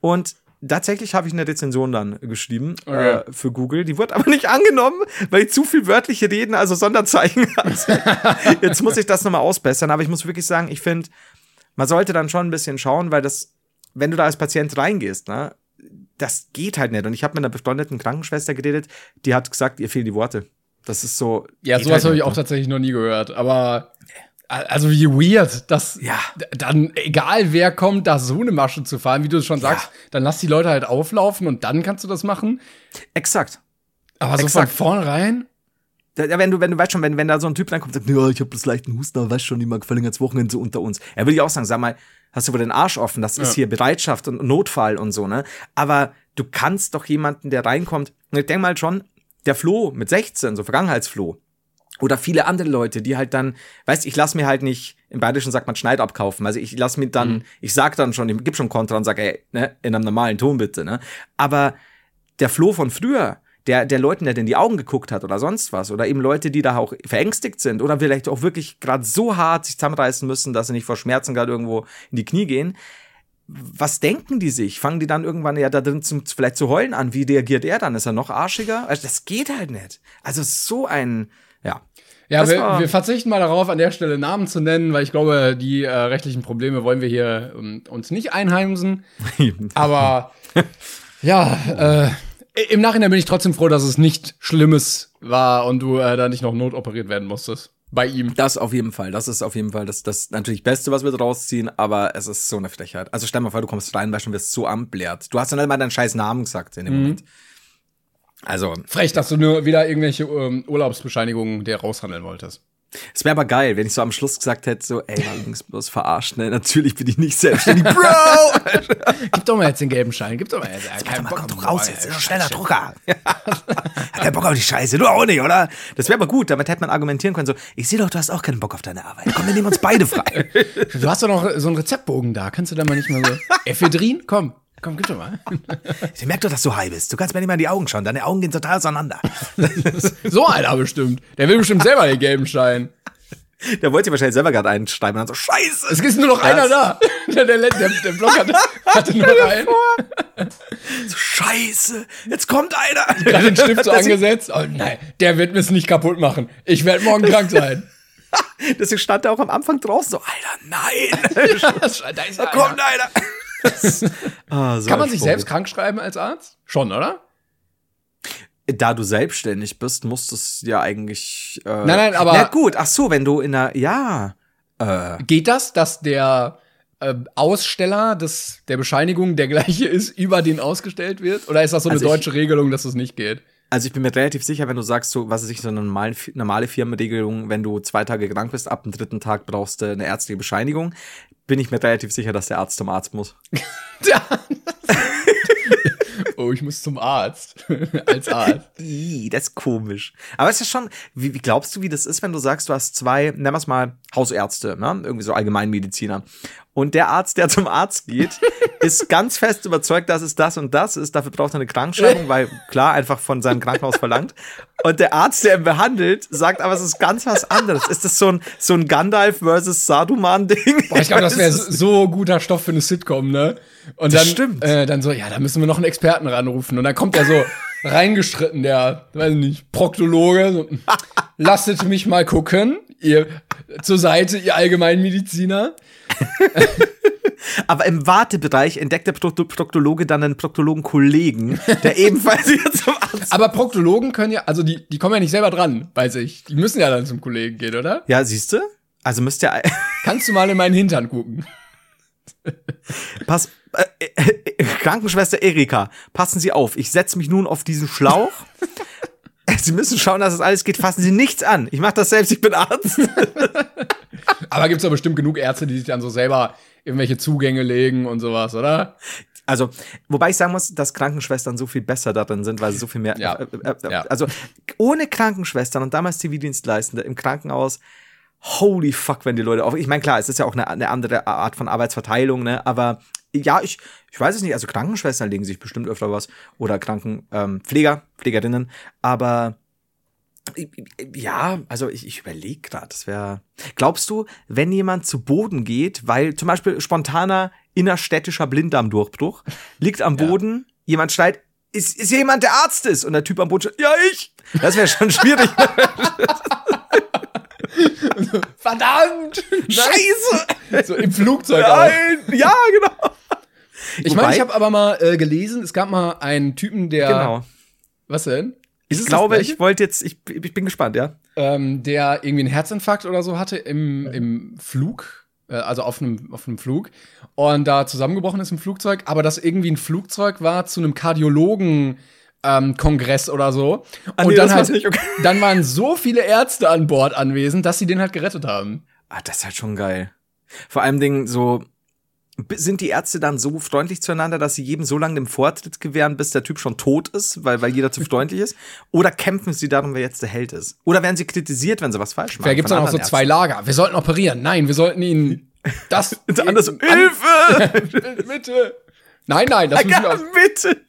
S2: und tatsächlich habe ich eine Rezension dann geschrieben
S1: Okay.
S2: äh, für Google. Die wurde aber nicht angenommen, weil ich zu viel wörtliche Reden, also Sonderzeichen *laughs* hatte. Jetzt muss ich das nochmal ausbessern, aber ich muss wirklich sagen, ich finde, man sollte dann schon ein bisschen schauen, weil das, wenn du da als Patient reingehst, ne, das geht halt nicht. Und ich habe mit einer befreundeten Krankenschwester geredet, die hat gesagt, ihr fehlen die Worte. Das ist so.
S1: Ja, sowas
S2: halt
S1: habe ich auch
S2: ne?
S1: tatsächlich noch nie gehört. Aber also wie weird, dass
S2: Ja.
S1: dann egal wer kommt, da so eine Masche zu fahren, wie du es schon sagst, dann lass die Leute halt auflaufen und dann kannst du das machen.
S2: Exakt.
S1: Aber so
S2: Exakt.
S1: von vornherein.
S2: Ja, wenn du, wenn du weißt schon, wenn, wenn da so ein Typ reinkommt und sagt, ja, ich habe das leichten Husten, aber weißt schon, immer gefallen als Wochenende so unter uns. Ja, würde ich auch sagen, sag mal, hast du wohl den Arsch offen, das ist
S1: Ja.
S2: hier Bereitschaft und Notfall und so, ne? Aber du kannst doch jemanden, der reinkommt, ich denk mal schon, der Flo mit 16, so Vergangenheitsflo, oder viele andere Leute, die halt dann, weißt, ich lass mir halt nicht, im Bayerischen sagt man Schneid abkaufen. Also ich lass mir dann, ich sag dann schon, ich gib schon Kontra und sag, ey, ne, in einem normalen Ton bitte, ne? Aber der Flo von früher, der, der Leuten, der in die Augen geguckt hat oder sonst was, oder eben Leute, die da auch verängstigt sind oder vielleicht auch wirklich gerade so hart sich zusammenreißen müssen, dass sie nicht vor Schmerzen gerade irgendwo in die Knie gehen. Was denken die sich? Fangen die dann irgendwann ja da drin zum, vielleicht zu heulen an? Wie reagiert er dann? Ist er noch arschiger? Also das geht halt nicht. Also so ein, ja.
S1: Ja, wir, wir verzichten mal darauf, an der Stelle Namen zu nennen, weil ich glaube, die äh, rechtlichen Probleme wollen wir hier ähm, uns nicht einheimsen. *laughs* Aber ja, äh, im Nachhinein bin ich trotzdem froh, dass es nicht Schlimmes war und du äh, da nicht noch notoperiert werden musstest. Bei ihm.
S2: Das auf jeden Fall. Das ist auf jeden Fall das, das natürlich Beste, was wir daraus ziehen, aber es ist so eine Frechheit. Also stell mal vor, du kommst rein, du, und wirst so amblärt. Du hast dann nicht mal deinen scheiß Namen gesagt in dem Moment. Also,
S1: Frech, dass du nur wieder irgendwelche ähm, Urlaubsbescheinigungen dir raushandeln wolltest.
S2: es wäre aber geil, wenn ich so am Schluss gesagt hätte, so, ey, übrigens bloß verarscht, ne? Natürlich bin ich nicht selbstständig. Bro! *laughs*
S1: Gib doch mal jetzt den gelben Schein, gib doch mal jetzt. Äh, kein Bock
S2: Komm
S1: auf-
S2: doch raus jetzt, schneller Drucker. Hat keinen Bock auf die Scheiße, du auch nicht, oder? Das wäre aber gut, damit hätte man argumentieren können, so, ich sehe doch, du hast auch keinen Bock auf deine Arbeit. Komm, wir nehmen uns beide frei. *laughs*
S1: Du hast doch noch so einen Rezeptbogen da. Kannst du da mal nicht mal so. *laughs* Ephedrin? Komm, komm, gib doch mal. *laughs*
S2: Ich merke doch, dass du high bist. Du kannst mir nicht mal in die Augen schauen. Deine Augen gehen total auseinander. *laughs*
S1: So einer bestimmt. Der will bestimmt selber den gelben Schein.
S2: Der wollte sich wahrscheinlich selber gerade einschreiben und dann so, scheiße.
S1: Es ist nur noch einer da. *laughs* Der, der, der, der Block hatte, hatte nur einen.
S2: So, scheiße. Jetzt kommt einer.
S1: Hat den Stift so angesetzt. Oh nein, der wird mir's nicht kaputt machen. Ich werde morgen krank sein.
S2: Deswegen stand er auch am Anfang draußen so, Alter, nein.
S1: da ist
S2: Da kommt einer. *laughs* Ah, so
S1: Kann man sich selbst krank schreiben als Arzt? Schon, oder?
S2: Da du selbstständig bist, musst du es ja eigentlich. Äh,
S1: Nein, nein, aber-
S2: Na gut, ach so, wenn du in einer. Ja. Äh,
S1: Geht das, dass der äh, Aussteller des, der Bescheinigung der gleiche ist, *laughs* über den ausgestellt wird? Oder ist das so eine
S2: Also ich-
S1: deutsche Regelung, dass es nicht geht?
S2: also ich bin mir relativ sicher, wenn du sagst, so, was ist ich, so eine normale, normale Firmenregelung, wenn du zwei Tage krank bist, ab dem dritten Tag brauchst du eine ärztliche Bescheinigung, bin ich mir relativ sicher, dass der Arzt zum Arzt muss. *laughs*
S1: oh, ich muss zum Arzt. *laughs* als Arzt.
S2: Ih, das ist komisch. Aber es ist schon, wie, wie glaubst du, wie das ist, wenn du sagst, du hast zwei, nennen wir es mal, Hausärzte, ne? irgendwie so Allgemeinmediziner. Und der Arzt, der zum Arzt geht, *laughs* ist ganz fest überzeugt, dass es das und das ist. Dafür braucht er eine Krankenschreibung, weil klar, einfach von seinem Krankenhaus verlangt. Und der Arzt, der ihn behandelt, sagt aber, es ist ganz was anderes. Ist das so ein, so ein Gandalf versus Saruman-Ding?
S1: Boah, ich glaube, *laughs* das wäre so guter Stoff für eine Sitcom, ne? Und
S2: Das
S1: dann,
S2: stimmt.
S1: Äh, dann so, ja, da müssen wir noch einen Experten ranrufen. Und dann kommt er so *laughs* reingestritten, der, weiß nicht, Proktologe. So, Lasset mich mal gucken. Ihr zur Seite, ihr Allgemeinmediziner. *laughs*
S2: Aber im Wartebereich entdeckt der Prokto- Proktologe dann einen Proktologen-Kollegen, der ebenfalls wieder zum Arzt.
S1: Aber Proktologen können ja, also die, die kommen ja nicht selber dran, weiß ich. Die müssen ja dann zum Kollegen gehen, oder?
S2: Ja, siehst du? Also müsst ihr *laughs*
S1: Kannst du mal in meinen Hintern gucken?
S2: pass äh, äh, Krankenschwester Erika, passen Sie auf, ich setze mich nun auf diesen Schlauch. *laughs* Sie müssen schauen, dass es alles geht. Fassen Sie nichts an. Ich mache das selbst, ich bin Arzt. *laughs*
S1: Aber gibt's doch bestimmt genug Ärzte, die sich dann so selber irgendwelche Zugänge legen und sowas, oder?
S2: Also, wobei ich sagen muss, dass Krankenschwestern so viel besser darin sind, weil sie so viel mehr.
S1: Ja.
S2: Äh, äh, äh,
S1: Ja.
S2: Also, ohne Krankenschwestern und damals Zivildienstleistende im Krankenhaus, holy fuck, wenn die Leute auf. Ich meine, klar, es ist ja auch eine, eine andere Art von Arbeitsverteilung, ne? Aber ja, ich, ich weiß es nicht. Also, Krankenschwestern legen sich bestimmt öfter was. Oder Krankenpfleger, ähm, Pfleger, Pflegerinnen. Aber ja, also ich, ich überlege gerade, das wäre. Glaubst du, wenn jemand zu Boden geht, weil zum Beispiel spontaner innerstädtischer Blinddarmdurchbruch, liegt am
S1: Ja.
S2: Boden, jemand schreit, ist, ist jemand, der Arzt ist? Und der Typ am Boden schreit, ja, ich. Das wäre schon schwierig. *laughs* *laughs*
S1: Verdammt!
S2: Scheiße!
S1: So im Flugzeug auch.
S2: Nein! Ja, genau.
S1: Ich meine, ich habe aber mal äh, gelesen, es gab mal einen Typen, der.
S2: Genau.
S1: Was denn?
S2: Ich
S1: es das
S2: glaube, ich wollte jetzt, ich, ich bin gespannt, ja.
S1: ähm, der irgendwie einen Herzinfarkt oder so hatte im, im Flug, äh, also auf einem, auf einem Flug, und da zusammengebrochen ist im Flugzeug, aber das irgendwie ein Flugzeug war zu einem Kardiologen. Ähm, Kongress oder so. Und
S2: nee,
S1: dann
S2: das
S1: halt,
S2: okay. *laughs*
S1: dann waren so viele Ärzte an Bord anwesend, dass sie den halt gerettet haben.
S2: Ah, das ist halt schon geil. Vor allem Dingen so, sind die Ärzte dann so freundlich zueinander, dass sie jedem so lange den Vortritt gewähren, bis der Typ schon tot ist, weil, weil jeder zu *laughs* freundlich ist? Oder kämpfen sie darum, wer jetzt der Held ist? Oder werden sie kritisiert, wenn sie was falsch machen?
S1: Vielleicht gibt's
S2: von
S1: dann auch so
S2: anderen
S1: zwei Lager. Wir sollten operieren. Nein, wir sollten ihn *laughs* das.
S2: Ärzten? Anders Hilfe!
S1: Bitte. Nein, nein, das müssen wir
S2: bitte!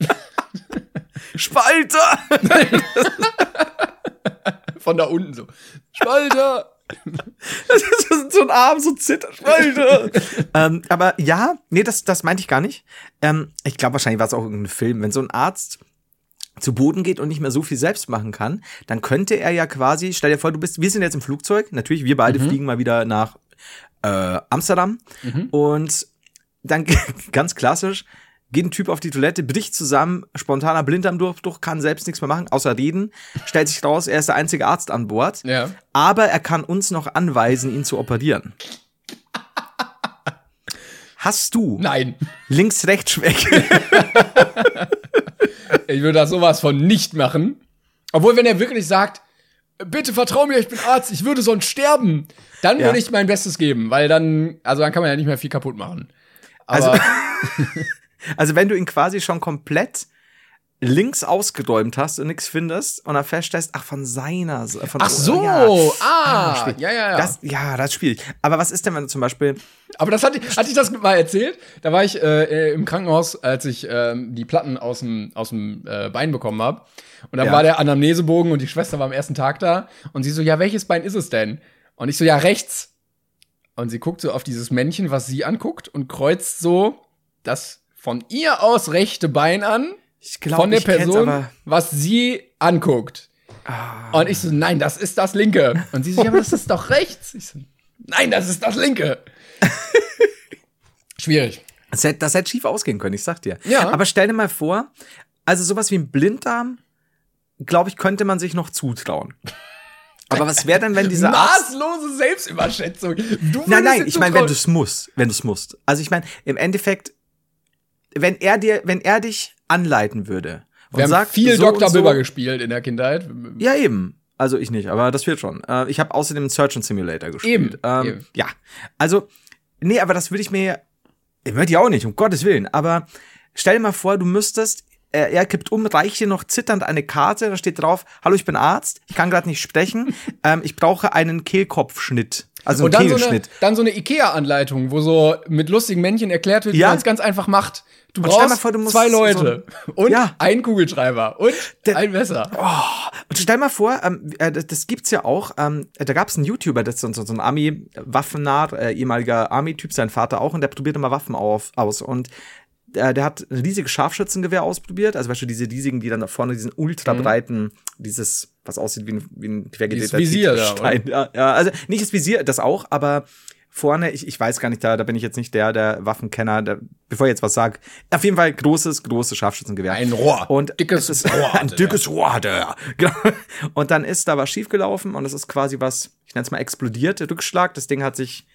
S2: Spalter! *laughs*
S1: von da unten so. Spalter!
S2: Das ist so ein Arm, so zittert. Spalter! ähm, aber ja, nee, das, das meinte ich gar nicht. Ähm, ich glaube, wahrscheinlich war es auch irgendein Film. Wenn so ein Arzt zu Boden geht und nicht mehr so viel selbst machen kann, dann könnte er ja quasi, stell dir vor, du bist, wir sind jetzt im Flugzeug, natürlich, wir beide fliegen mal wieder nach äh, Amsterdam und dann *laughs* ganz klassisch geht ein Typ auf die Toilette, bricht zusammen, spontaner Blinddarmdurchbruch, kann selbst nichts mehr machen, außer reden, stellt sich raus, er ist der einzige Arzt an Bord,
S1: Ja.
S2: aber er kann uns noch anweisen, ihn zu operieren. Hast du
S1: Nein.
S2: links-rechts-Schwäche? *laughs*
S1: Ich würde das sowas von nicht machen. Obwohl, wenn er wirklich sagt, bitte vertrau mir, ich bin Arzt, ich würde sonst sterben, dann
S2: Ja.
S1: würde ich mein Bestes geben, weil dann, also dann kann man ja nicht mehr viel kaputt machen. Aber
S2: Also- *laughs* Also wenn du ihn quasi schon komplett links ausgeräumt hast und nichts findest und dann feststellst, ach, von seiner Seite. Von
S1: ach so,
S2: ja.
S1: ah,
S2: schwierig.
S1: ja, ja, ja.
S2: Das, ja, das ist schwierig. Aber was ist denn, wenn du zum Beispiel,
S1: Aber das hatte, hatte ich das mal erzählt. Da war ich äh, im Krankenhaus, als ich ähm, die Platten aus dem aus dem äh, Bein bekommen habe. Und dann
S2: Ja.
S1: war der Anamnesebogen und die Schwester war am ersten Tag da. Und sie so, ja, welches Bein ist es denn? Und ich so, ja, rechts. Und sie guckt so auf dieses Männchen, was sie anguckt und kreuzt so das von ihr aus rechte Bein an.
S2: ich glaube,
S1: von der Person, was sie anguckt. Und ich so, nein, das ist das linke. Und sie so, ja, aber das ist doch rechts. Ich so, nein, das ist das linke. *laughs* Schwierig.
S2: das hätte, das hätte schief ausgehen können, ich sag dir.
S1: Ja.
S2: Aber stell dir mal vor, also sowas wie ein Blinddarm, glaube ich, könnte man sich noch zutrauen. Aber was wäre denn, wenn dieser Arzt
S1: Maßlose Selbstüberschätzung. Du
S2: Nein, nein, ich meine, wenn du es musst, wenn du es musst. Also ich meine, im Endeffekt, wenn er dir, wenn er dich anleiten würde und
S1: Wir haben
S2: sagt,
S1: viel
S2: so
S1: Dr.
S2: so,
S1: Bibber gespielt in der Kindheit.
S2: Ja, eben. Also ich nicht, aber das wird schon. Äh, ich habe außerdem Surgeon Simulator gespielt.
S1: Eben,
S2: Ähm,
S1: eben.
S2: Ja. Also, nee, aber das würde ich mir. Ich würde ja auch nicht, um Gottes Willen. Aber stell dir mal vor, du müsstest er, er kippt um, reicht dir noch zitternd eine Karte, da steht drauf, hallo, ich bin Arzt, ich kann gerade nicht sprechen, *laughs* ähm, ich brauche einen Kehlkopfschnitt. Also
S1: Und
S2: einen
S1: dann so, eine,
S2: Kehlschnitt.
S1: dann so eine Ikea-Anleitung, wo so mit lustigen Männchen erklärt wird, wie
S2: Ja.
S1: man es ganz einfach macht. Du
S2: Und
S1: brauchst
S2: vor, du
S1: zwei
S2: so
S1: Leute und
S2: Ja.
S1: einen Kugelschreiber und
S2: Der-
S1: ein Messer.
S2: Und stell mal vor, ähm, äh, das, gibt's ja auch, ähm, da gab's einen YouTuber, das ist so, so so ein Army-Waffennah, äh, ehemaliger Army-Typ, sein Vater auch, und der probiert immer Waffen auf, aus. Und äh, der hat ein riesiges Scharfschützengewehr ausprobiert, also weißt du, diese riesigen, die dann da vorne diesen ultra breiten, dieses, was aussieht wie ein, wie ein quergedehnter
S1: Dieses Visier da,
S2: Stein. Ja, ja, also nicht das Visier, das auch, aber vorne, ich, ich weiß gar nicht, da, da bin ich jetzt nicht der, der Waffenkenner, der, bevor ich jetzt was sag, auf jeden Fall großes, großes Scharfschützengewehr.
S1: Ein Rohr.
S2: Und
S1: Dickes
S2: es ist *laughs*
S1: Rohr
S2: ein dickes Rohr, hatte er. Genau. Und dann ist da was schiefgelaufen und es ist quasi was, ich nenne es mal explodiert, der Rückschlag. Das Ding hat sich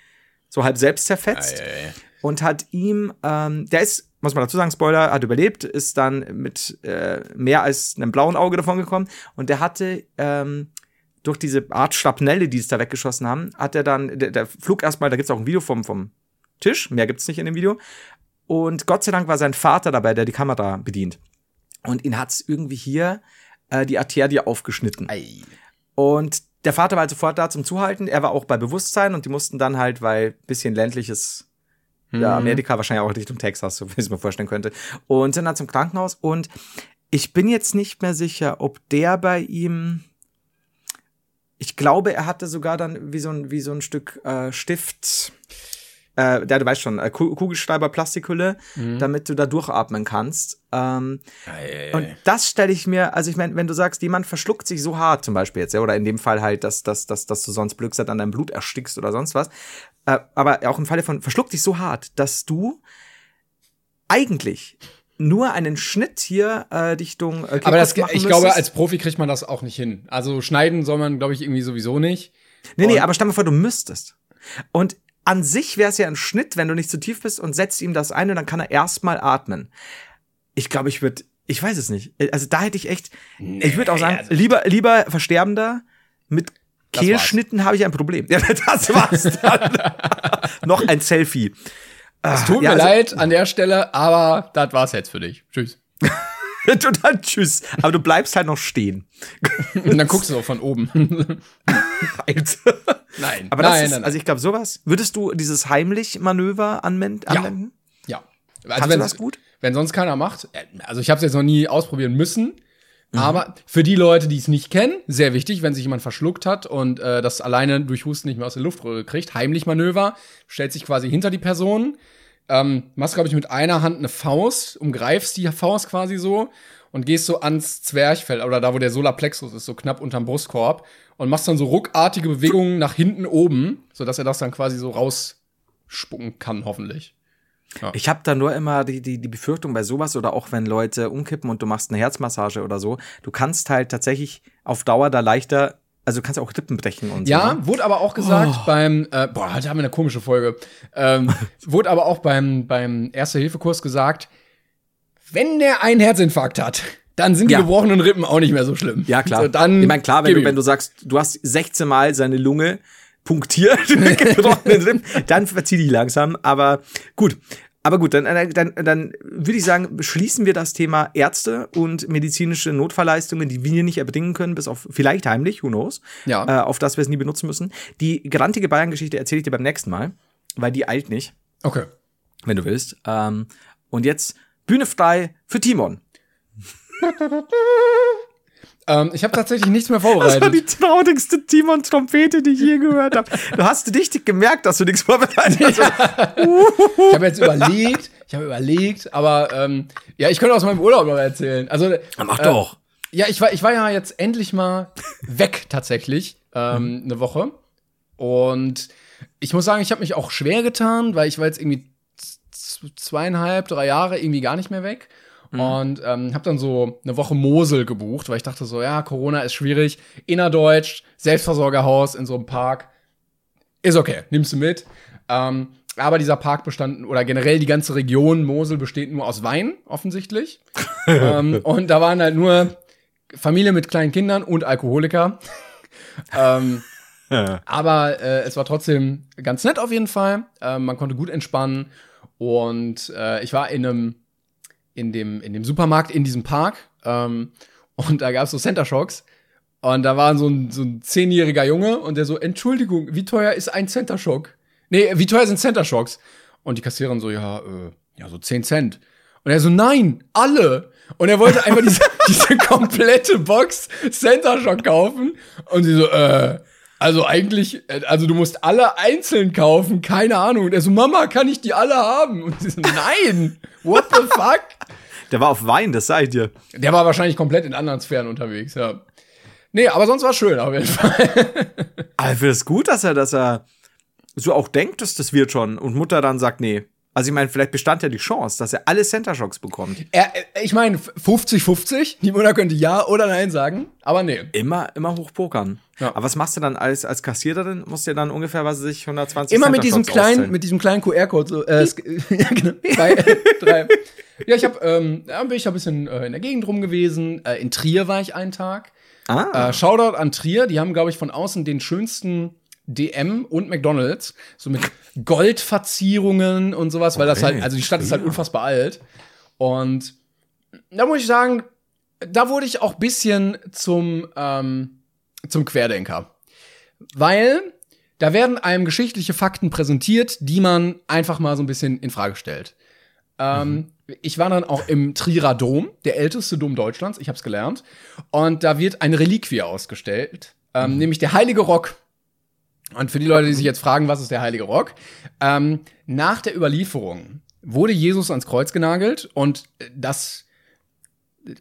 S2: so halb selbst zerfetzt
S1: Ei, ei, ei.
S2: Und hat ihm, ähm, der ist, muss man dazu sagen, Spoiler, hat überlebt, ist dann mit äh, mehr als einem blauen Auge davon gekommen und der hatte ähm, durch diese Art Schrapnelle, die es da weggeschossen haben, hat er dann, der, der flog erstmal, da gibt's auch ein Video vom, vom Tisch, mehr gibt's nicht in dem Video. Und Gott sei Dank war sein Vater dabei, der die Kamera bedient. Und ihn hat's irgendwie hier äh, die Arterie aufgeschnitten.
S1: Ei.
S2: Und der Vater war halt sofort da zum Zuhalten. Er war auch bei Bewusstsein und die mussten dann halt, weil bisschen ländliches ja, Amerika, wahrscheinlich auch Richtung Texas, so wie ich es mir vorstellen könnte. Und sind dann zum Krankenhaus. Und ich bin jetzt nicht mehr sicher, ob der bei ihm. Ich glaube, er hatte sogar dann wie so ein, wie so ein Stück äh, Stift. Äh, der, du weißt schon, äh, Ku- Kugelschreiber, Plastikhülle, damit du da durchatmen kannst. Ähm,
S1: Ei, ei,
S2: und das stelle ich mir, also ich meine, wenn du sagst, jemand verschluckt sich so hart zum Beispiel jetzt, ja, oder in dem Fall halt, dass, dass, dass, dass du sonst Blödsinn an deinem Blut erstickst oder sonst was, äh, aber auch im Falle von verschluckt dich so hart, dass du eigentlich nur einen Schnitt hier äh, Richtung äh,
S1: Aber das, ich glaube,
S2: müsstest.
S1: als Profi kriegt man das auch nicht hin. Also schneiden soll man, glaube ich, irgendwie sowieso nicht.
S2: Nee, nee,
S1: Und-
S2: aber stell mal vor, du müsstest. Und an sich wäre es ja ein Schnitt, wenn du nicht zu tief bist und setzt ihm das ein und dann kann er erstmal atmen. Ich glaube, ich würde, ich weiß es nicht. Also da hätte ich echt, ich würde auch sagen,
S1: also-
S2: lieber, lieber Versterbender mit Kehlschnitten habe ich ein Problem. *laughs* Ja, das war's dann. *laughs* Noch ein Selfie.
S1: Es tut
S2: ja,
S1: mir
S2: also-
S1: leid an der Stelle, aber das war's jetzt für dich. Tschüss. *laughs*
S2: Total tschüss. Aber du bleibst halt noch stehen.
S1: Und dann guckst du so von oben. Nein,
S2: Aber das
S1: nein,
S2: ist,
S1: nein,
S2: also ich glaube, sowas. Würdest du dieses Heimlich-Manöver anwenden?
S1: Ja.
S2: anwenden?
S1: ja. Also
S2: Kannst du
S1: wenn,
S2: das gut?
S1: wenn sonst keiner macht, äh, also ich habe es jetzt noch nie ausprobieren müssen,
S2: Mhm.
S1: aber für die Leute, die es nicht kennen, sehr wichtig, wenn sich jemand verschluckt hat und äh, das alleine durch Husten nicht mehr aus der Luftröhre kriegt, heimlich Manöver, stellt sich quasi hinter die Person, ähm, machst glaube ich mit einer Hand eine Faust, umgreifst die Faust quasi so und gehst so ans Zwerchfell oder da, wo der Solarplexus ist, so knapp unterm Brustkorb und machst dann so ruckartige Bewegungen nach hinten oben, sodass er das dann quasi so rausspucken kann, hoffentlich.
S2: Ich habe da nur immer die, die, die Befürchtung bei sowas oder auch wenn Leute umkippen und du machst eine Herzmassage oder so, du kannst halt tatsächlich auf Dauer da leichter, also du kannst auch Rippen brechen und
S1: Ja,
S2: so. ne?
S1: wurde aber auch gesagt beim, äh, boah, heute haben wir eine komische Folge. Ähm, *laughs* wurde aber auch beim, beim Erste-Hilfe-Kurs gesagt, wenn der einen Herzinfarkt hat, dann sind die
S2: Ja.
S1: gebrochenen Rippen auch nicht mehr so schlimm.
S2: Ja, klar.
S1: So, dann
S2: ich meine, klar, wenn du, wenn du sagst, du hast 16 Mal seine Lunge punktiert, *laughs* gebrochenen Rippen, dann verzieh dich langsam. Aber gut. Aber gut, dann, dann, dann, dann würde ich sagen, beschließen wir das Thema Ärzte und medizinische Notfallleistungen, die wir nicht erbringen können, bis auf vielleicht heimlich, who knows,
S1: Ja.
S2: äh, auf das wir es nie benutzen müssen. Die grantige Bayern-Geschichte erzähle ich dir beim nächsten Mal, weil die eilt nicht,
S1: Okay.
S2: wenn du willst. Ähm, und jetzt Bühne frei für Timon. *laughs*
S1: Ähm, ich habe tatsächlich nichts mehr
S2: Das war
S1: vorbereitet.
S2: die traurigste Timon-Trompete, die ich je gehört habe. Du hast richtig gemerkt, dass du nichts vorbereitet hast. *laughs*
S1: Ich habe jetzt überlegt, ich habe überlegt, aber ähm, ja, ich könnte aus meinem Urlaub noch erzählen. Also
S2: Mach
S1: äh,
S2: doch.
S1: Ja, ich war, ich war ja jetzt endlich mal weg tatsächlich ähm, eine Woche und ich muss sagen, ich habe mich auch schwer getan, weil ich war jetzt irgendwie zweieinhalb, drei Jahre irgendwie gar nicht mehr weg. Und ähm, habe dann so eine Woche Mosel gebucht, weil ich dachte so, ja, Corona ist schwierig. Innerdeutsch, Selbstversorgerhaus in so einem Park. Ist okay, nimmst du mit. Ähm, aber dieser Park bestand, oder generell die ganze Region Mosel besteht nur aus Wein, offensichtlich. *laughs* ähm, und da waren halt nur Familie mit kleinen Kindern und Alkoholiker. *laughs* ähm, aber äh, es war trotzdem ganz nett auf jeden Fall. Ähm, man konnte gut entspannen. Und äh, ich war in einem, in, dem, in dem Supermarkt in diesem Park. Ähm, und da gab es so Center Shocks. Und da war so ein, so ein zehnjähriger Junge und der so, Entschuldigung, wie teuer ist ein Center Shock? Nee, wie teuer sind Center Shocks? Und die Kassiererin so, ja, äh, ja, so 10 Cent. Und er so, nein, alle. Und er wollte einfach *laughs* diese, diese komplette Box Center Shock kaufen. Und sie so, äh, also eigentlich, also du musst alle einzeln kaufen, keine Ahnung. Und er so, Mama, kann ich die alle haben? Und sie so, nein, *laughs* what the fuck?
S2: Der war auf Wein, das sag ich dir.
S1: Der war wahrscheinlich komplett in anderen Sphären unterwegs, ja. Nee, aber sonst war es schön, auf jeden Fall.
S2: Aber ich finde es gut, dass er, dass er so auch denkt, dass das wird schon. Und Mutter dann sagt, nee. Also ich meine, vielleicht bestand ja die Chance, dass er alle Center Shocks bekommt.
S1: er, äh, ich meine, 50-50. Die Mutter könnte ja oder nein sagen, aber nee.
S2: Immer, immer hochpokern.
S1: Ja.
S2: Aber was machst du dann als, als Kassiererin? Musst du dann ungefähr, was weiß ich, 120
S1: Immer mit diesem kleinen, mit diesem kleinen QR-Code. So, äh, *laughs* ja, genau. Zwei, drei. Ja, ich habe, ähm, ja, bin ich ein bisschen äh, in der Gegend rum gewesen. Äh, in Trier war ich einen Tag.
S2: Ah,
S1: Äh, Shoutout an Trier, die haben, glaube ich, von außen den schönsten DM und McDonalds, so mit Goldverzierungen und sowas, weil das halt, also die Stadt ist halt unfassbar alt. Und da muss ich sagen, da wurde ich auch bisschen zum, ähm, zum Querdenker. Weil da werden einem geschichtliche Fakten präsentiert, die man einfach mal so ein bisschen in Frage stellt. Ähm, Ich war dann auch im Trierer Dom, der älteste Dom Deutschlands, ich habe es gelernt. Und da wird eine Reliquie ausgestellt, ähm, nämlich der Heilige Rock. Und für die Leute, die sich jetzt fragen, was ist der Heilige Rock? Ähm, nach der Überlieferung wurde Jesus ans Kreuz genagelt und das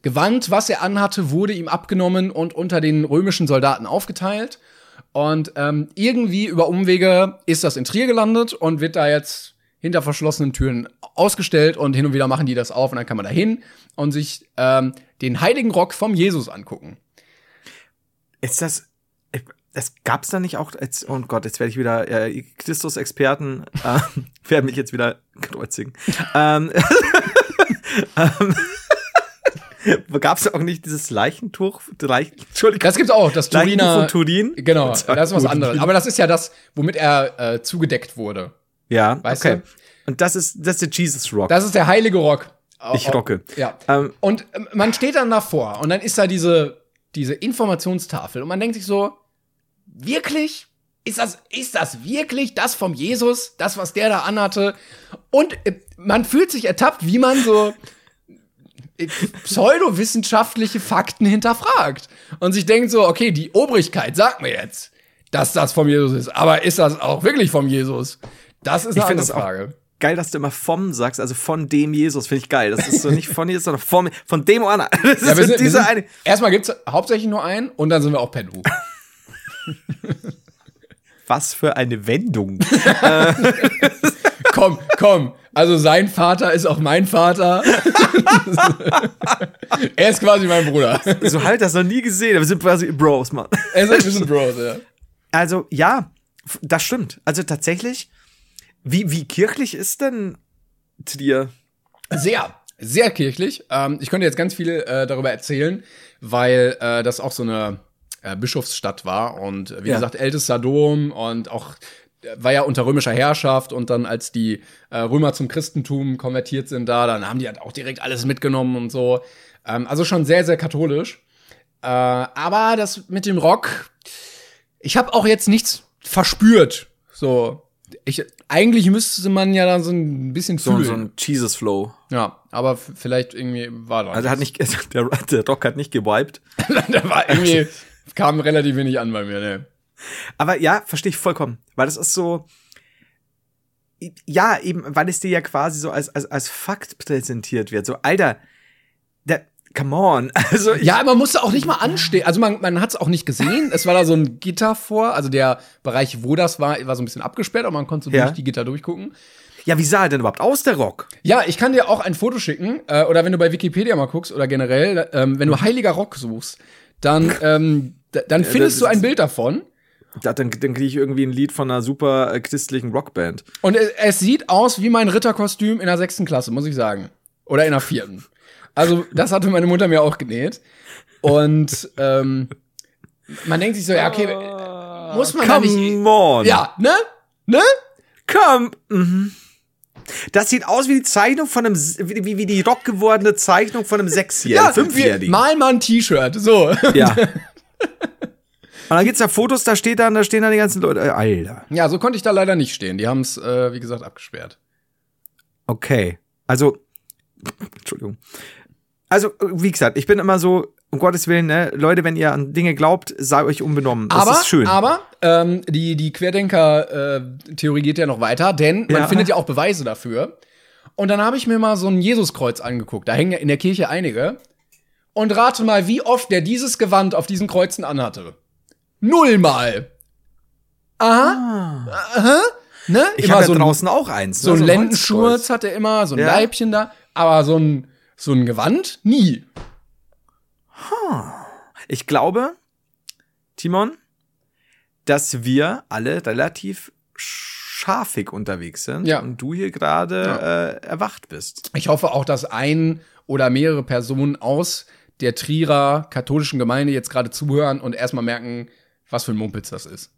S1: Gewand, was er anhatte, wurde ihm abgenommen und unter den römischen Soldaten aufgeteilt. Und ähm, irgendwie über Umwege ist das in Trier gelandet und wird da jetzt hinter verschlossenen Türen ausgestellt und hin und wieder machen die das auf und dann kann man da hin und sich ähm, den heiligen Rock vom Jesus angucken.
S2: ist das. Das gab's da nicht auch, jetzt, oh Gott, jetzt werde ich wieder äh, Christus-Experten, *laughs* äh, werden mich jetzt wieder kreuzigen. ähm, *laughs* ähm, *laughs* gab's da auch nicht dieses Leichentuch? Leichen, Entschuldigung.
S1: Das gibt's auch, das Turiner.
S2: von Turin?
S1: Genau, das ist was anderes. Aber das ist ja das, womit er äh, zugedeckt wurde.
S2: Ja,
S1: Weißt
S2: okay.
S1: du?
S2: Und das ist, das ist der Jesus Rock.
S1: Das ist der heilige Rock.
S2: Ich rocke.
S1: Ja.
S2: Ähm,
S1: Und ähm, man steht dann davor und dann ist da diese, diese Informationstafel und man denkt sich so, wirklich? Ist das, ist das wirklich das vom Jesus? Das, was der da anhatte? Und äh, man fühlt sich ertappt, wie man so äh, pseudowissenschaftliche Fakten hinterfragt. Und sich denkt so, okay, die Obrigkeit sagt mir jetzt, dass das vom Jesus ist. Aber ist das auch wirklich vom Jesus? Das ist
S2: Ich
S1: eine
S2: finde
S1: andere
S2: es
S1: Frage.
S2: geil, dass du immer vom sagst, also von dem Jesus, finde ich geil. Das ist so nicht von Jesus, sondern vom, von dem Anna. *laughs* Das
S1: Ja, sind,
S2: eine.
S1: erstmal gibt's hauptsächlich nur einen und dann sind wir auch per Du. *laughs*
S2: Was für eine Wendung. *laughs*
S1: komm, komm. Also sein Vater ist auch mein Vater. *laughs* er ist quasi mein Bruder.
S2: so halt das noch nie gesehen. Wir sind quasi Bros, Mann.
S1: Er ist ein bisschen Bros, ja.
S2: Also, ja, das stimmt. Also tatsächlich, wie, wie kirchlich ist denn Trier?
S1: Sehr, sehr kirchlich. Ähm, ich könnte jetzt ganz viel äh, darüber erzählen, weil äh, das auch so eine äh, Bischofsstadt war und äh, wie
S2: Ja.
S1: gesagt, ältester Dom und auch äh, war ja unter römischer Herrschaft und dann als die äh, Römer zum Christentum konvertiert sind da, dann haben die halt auch direkt alles mitgenommen und so. Ähm, also schon sehr, sehr katholisch. Äh, aber das mit dem Rock, ich habe auch jetzt nichts verspürt. So, ich, eigentlich müsste man ja dann so ein bisschen
S2: So,
S1: fühlen.
S2: so ein Jesus-Flow.
S1: Ja, aber vielleicht irgendwie war da.
S2: Also hat nicht, *laughs* der, der Rock hat nicht gewiped. *laughs*
S1: da war *laughs* irgendwie, kam relativ wenig an bei mir, ne.
S2: Aber ja, verstehe ich vollkommen. Weil das ist so. Ja, eben, weil es dir ja quasi so als, als, als Fakt präsentiert wird. So, Alter, der, come on. *laughs* Also,
S1: Ja, man musste auch nicht mal anstehen. Also man, man hat es auch nicht gesehen. Es war da so ein Gitter vor. Also der Bereich, wo das war, war so ein bisschen abgesperrt, aber man konnte so
S2: Ja.
S1: durch die Gitter durchgucken.
S2: ja, wie sah er denn überhaupt aus, der Rock?
S1: Ja, ich kann dir auch ein Foto schicken. Äh, oder wenn du bei Wikipedia mal guckst oder generell, ähm, wenn du Heiliger Rock suchst, dann, *laughs* ähm, dann findest du ein Bild davon.
S2: Da, dann dann kriege ich irgendwie ein Lied von einer super äh, christlichen Rockband.
S1: Und es, es sieht aus wie mein Ritterkostüm in der sechsten Klasse, muss ich sagen. Oder in der vierten. Also, das hatte meine Mutter mir auch genäht. Und ähm, man denkt sich so, ja, okay, muss man da nicht.
S2: Come on.
S1: Ja, ne? Ne?
S2: Come. Mhm. Das sieht aus wie die Zeichnung von einem, wie, wie, die rock gewordene Zeichnung von einem Sechsjährigen,
S1: wir,
S2: Fünfjährigen.
S1: mal mal ein T-Shirt. So.
S2: Ja. *laughs* Und dann gibt's da Fotos, da steht dann, da stehen dann die ganzen Leute. Äh, Alter.
S1: Ja, so konnte ich da leider nicht stehen. Die haben es, äh, wie gesagt, abgesperrt.
S2: Okay. Also, *sniffs* Entschuldigung. Also, wie gesagt, ich bin immer so, um Gottes Willen, ne, Leute, wenn ihr an Dinge glaubt, sei euch unbenommen. Das
S1: aber,
S2: ist schön.
S1: aber ähm, die, die Querdenker-Theorie geht ja noch weiter, denn man
S2: Ja.
S1: findet ja auch Beweise dafür. Und dann habe ich mir mal so ein Jesuskreuz angeguckt. Da hängen ja in der Kirche einige. Und rate mal, wie oft der dieses Gewand auf diesen Kreuzen anhatte. Nullmal. Aha. Aha. Ne?
S2: Ah. ich habe ja
S1: so ein,
S2: draußen auch eins.
S1: so
S2: ne,
S1: ein. Lendenschurz hat er immer, so ein
S2: Ja.
S1: Leibchen da. Aber so ein, so ein Gewand? Nie.
S2: Ich glaube, Timon, dass wir alle relativ scharfig unterwegs sind
S1: Ja.
S2: und du hier gerade äh, erwacht bist.
S1: Ich hoffe auch, dass ein oder mehrere Personen aus der Trierer katholischen Gemeinde jetzt gerade zuhören und erstmal merken, was für ein Mumpitz das ist.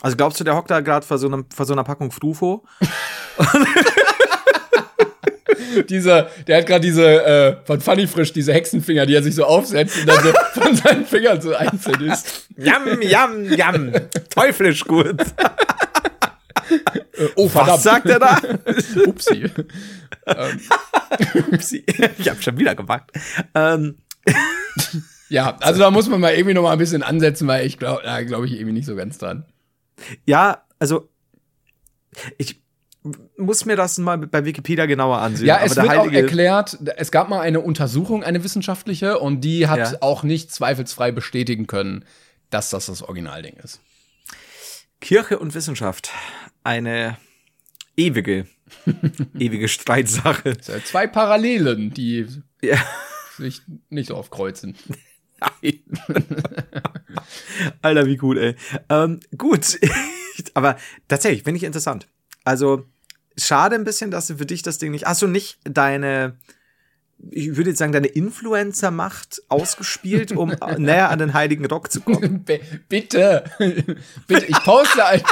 S2: Also glaubst du, der hockt da gerade vor, so vor so einer Packung Frufo? *laughs* *laughs* *laughs*
S1: Dieser, der hat gerade diese äh, von Funny Frisch, diese Hexenfinger, die er sich so aufsetzt und dann so *laughs* von seinen Fingern so einzeln ist.
S2: Jam, jam, jam. Teuflisch gut.
S1: Äh, oh, verdammt.
S2: Was sagt er da? *laughs*
S1: Upsi.
S2: Upsi. ich hab schon wieder gemacht. Ähm,
S1: Ja, also da muss man mal irgendwie noch mal ein bisschen ansetzen, weil ich glaube, da glaube ich irgendwie nicht so ganz dran.
S2: ja, also ich muss mir das mal bei Wikipedia genauer ansehen.
S1: Ja, es wird auch
S2: Heilige-
S1: erklärt, es gab mal eine Untersuchung, eine wissenschaftliche, und die hat
S2: Ja.
S1: auch nicht zweifelsfrei bestätigen können, dass das das Originalding ist.
S2: Kirche und Wissenschaft. Eine ewige, *laughs* ewige Streitsache.
S1: Zwei Parallelen, die
S2: Ja.
S1: sich nicht so aufkreuzen.
S2: Nein. *laughs* Alter, wie gut, ey. Ähm, gut. *laughs* Aber tatsächlich, finde ich interessant. Also, schade ein bisschen, dass du für dich das Ding nicht. Hast du nicht deine, ich würde jetzt sagen, deine Influencer-Macht ausgespielt, um *laughs* näher an den Heiligen Rock zu kommen? *laughs*
S1: B bitte, *laughs* bitte, ich poste ein.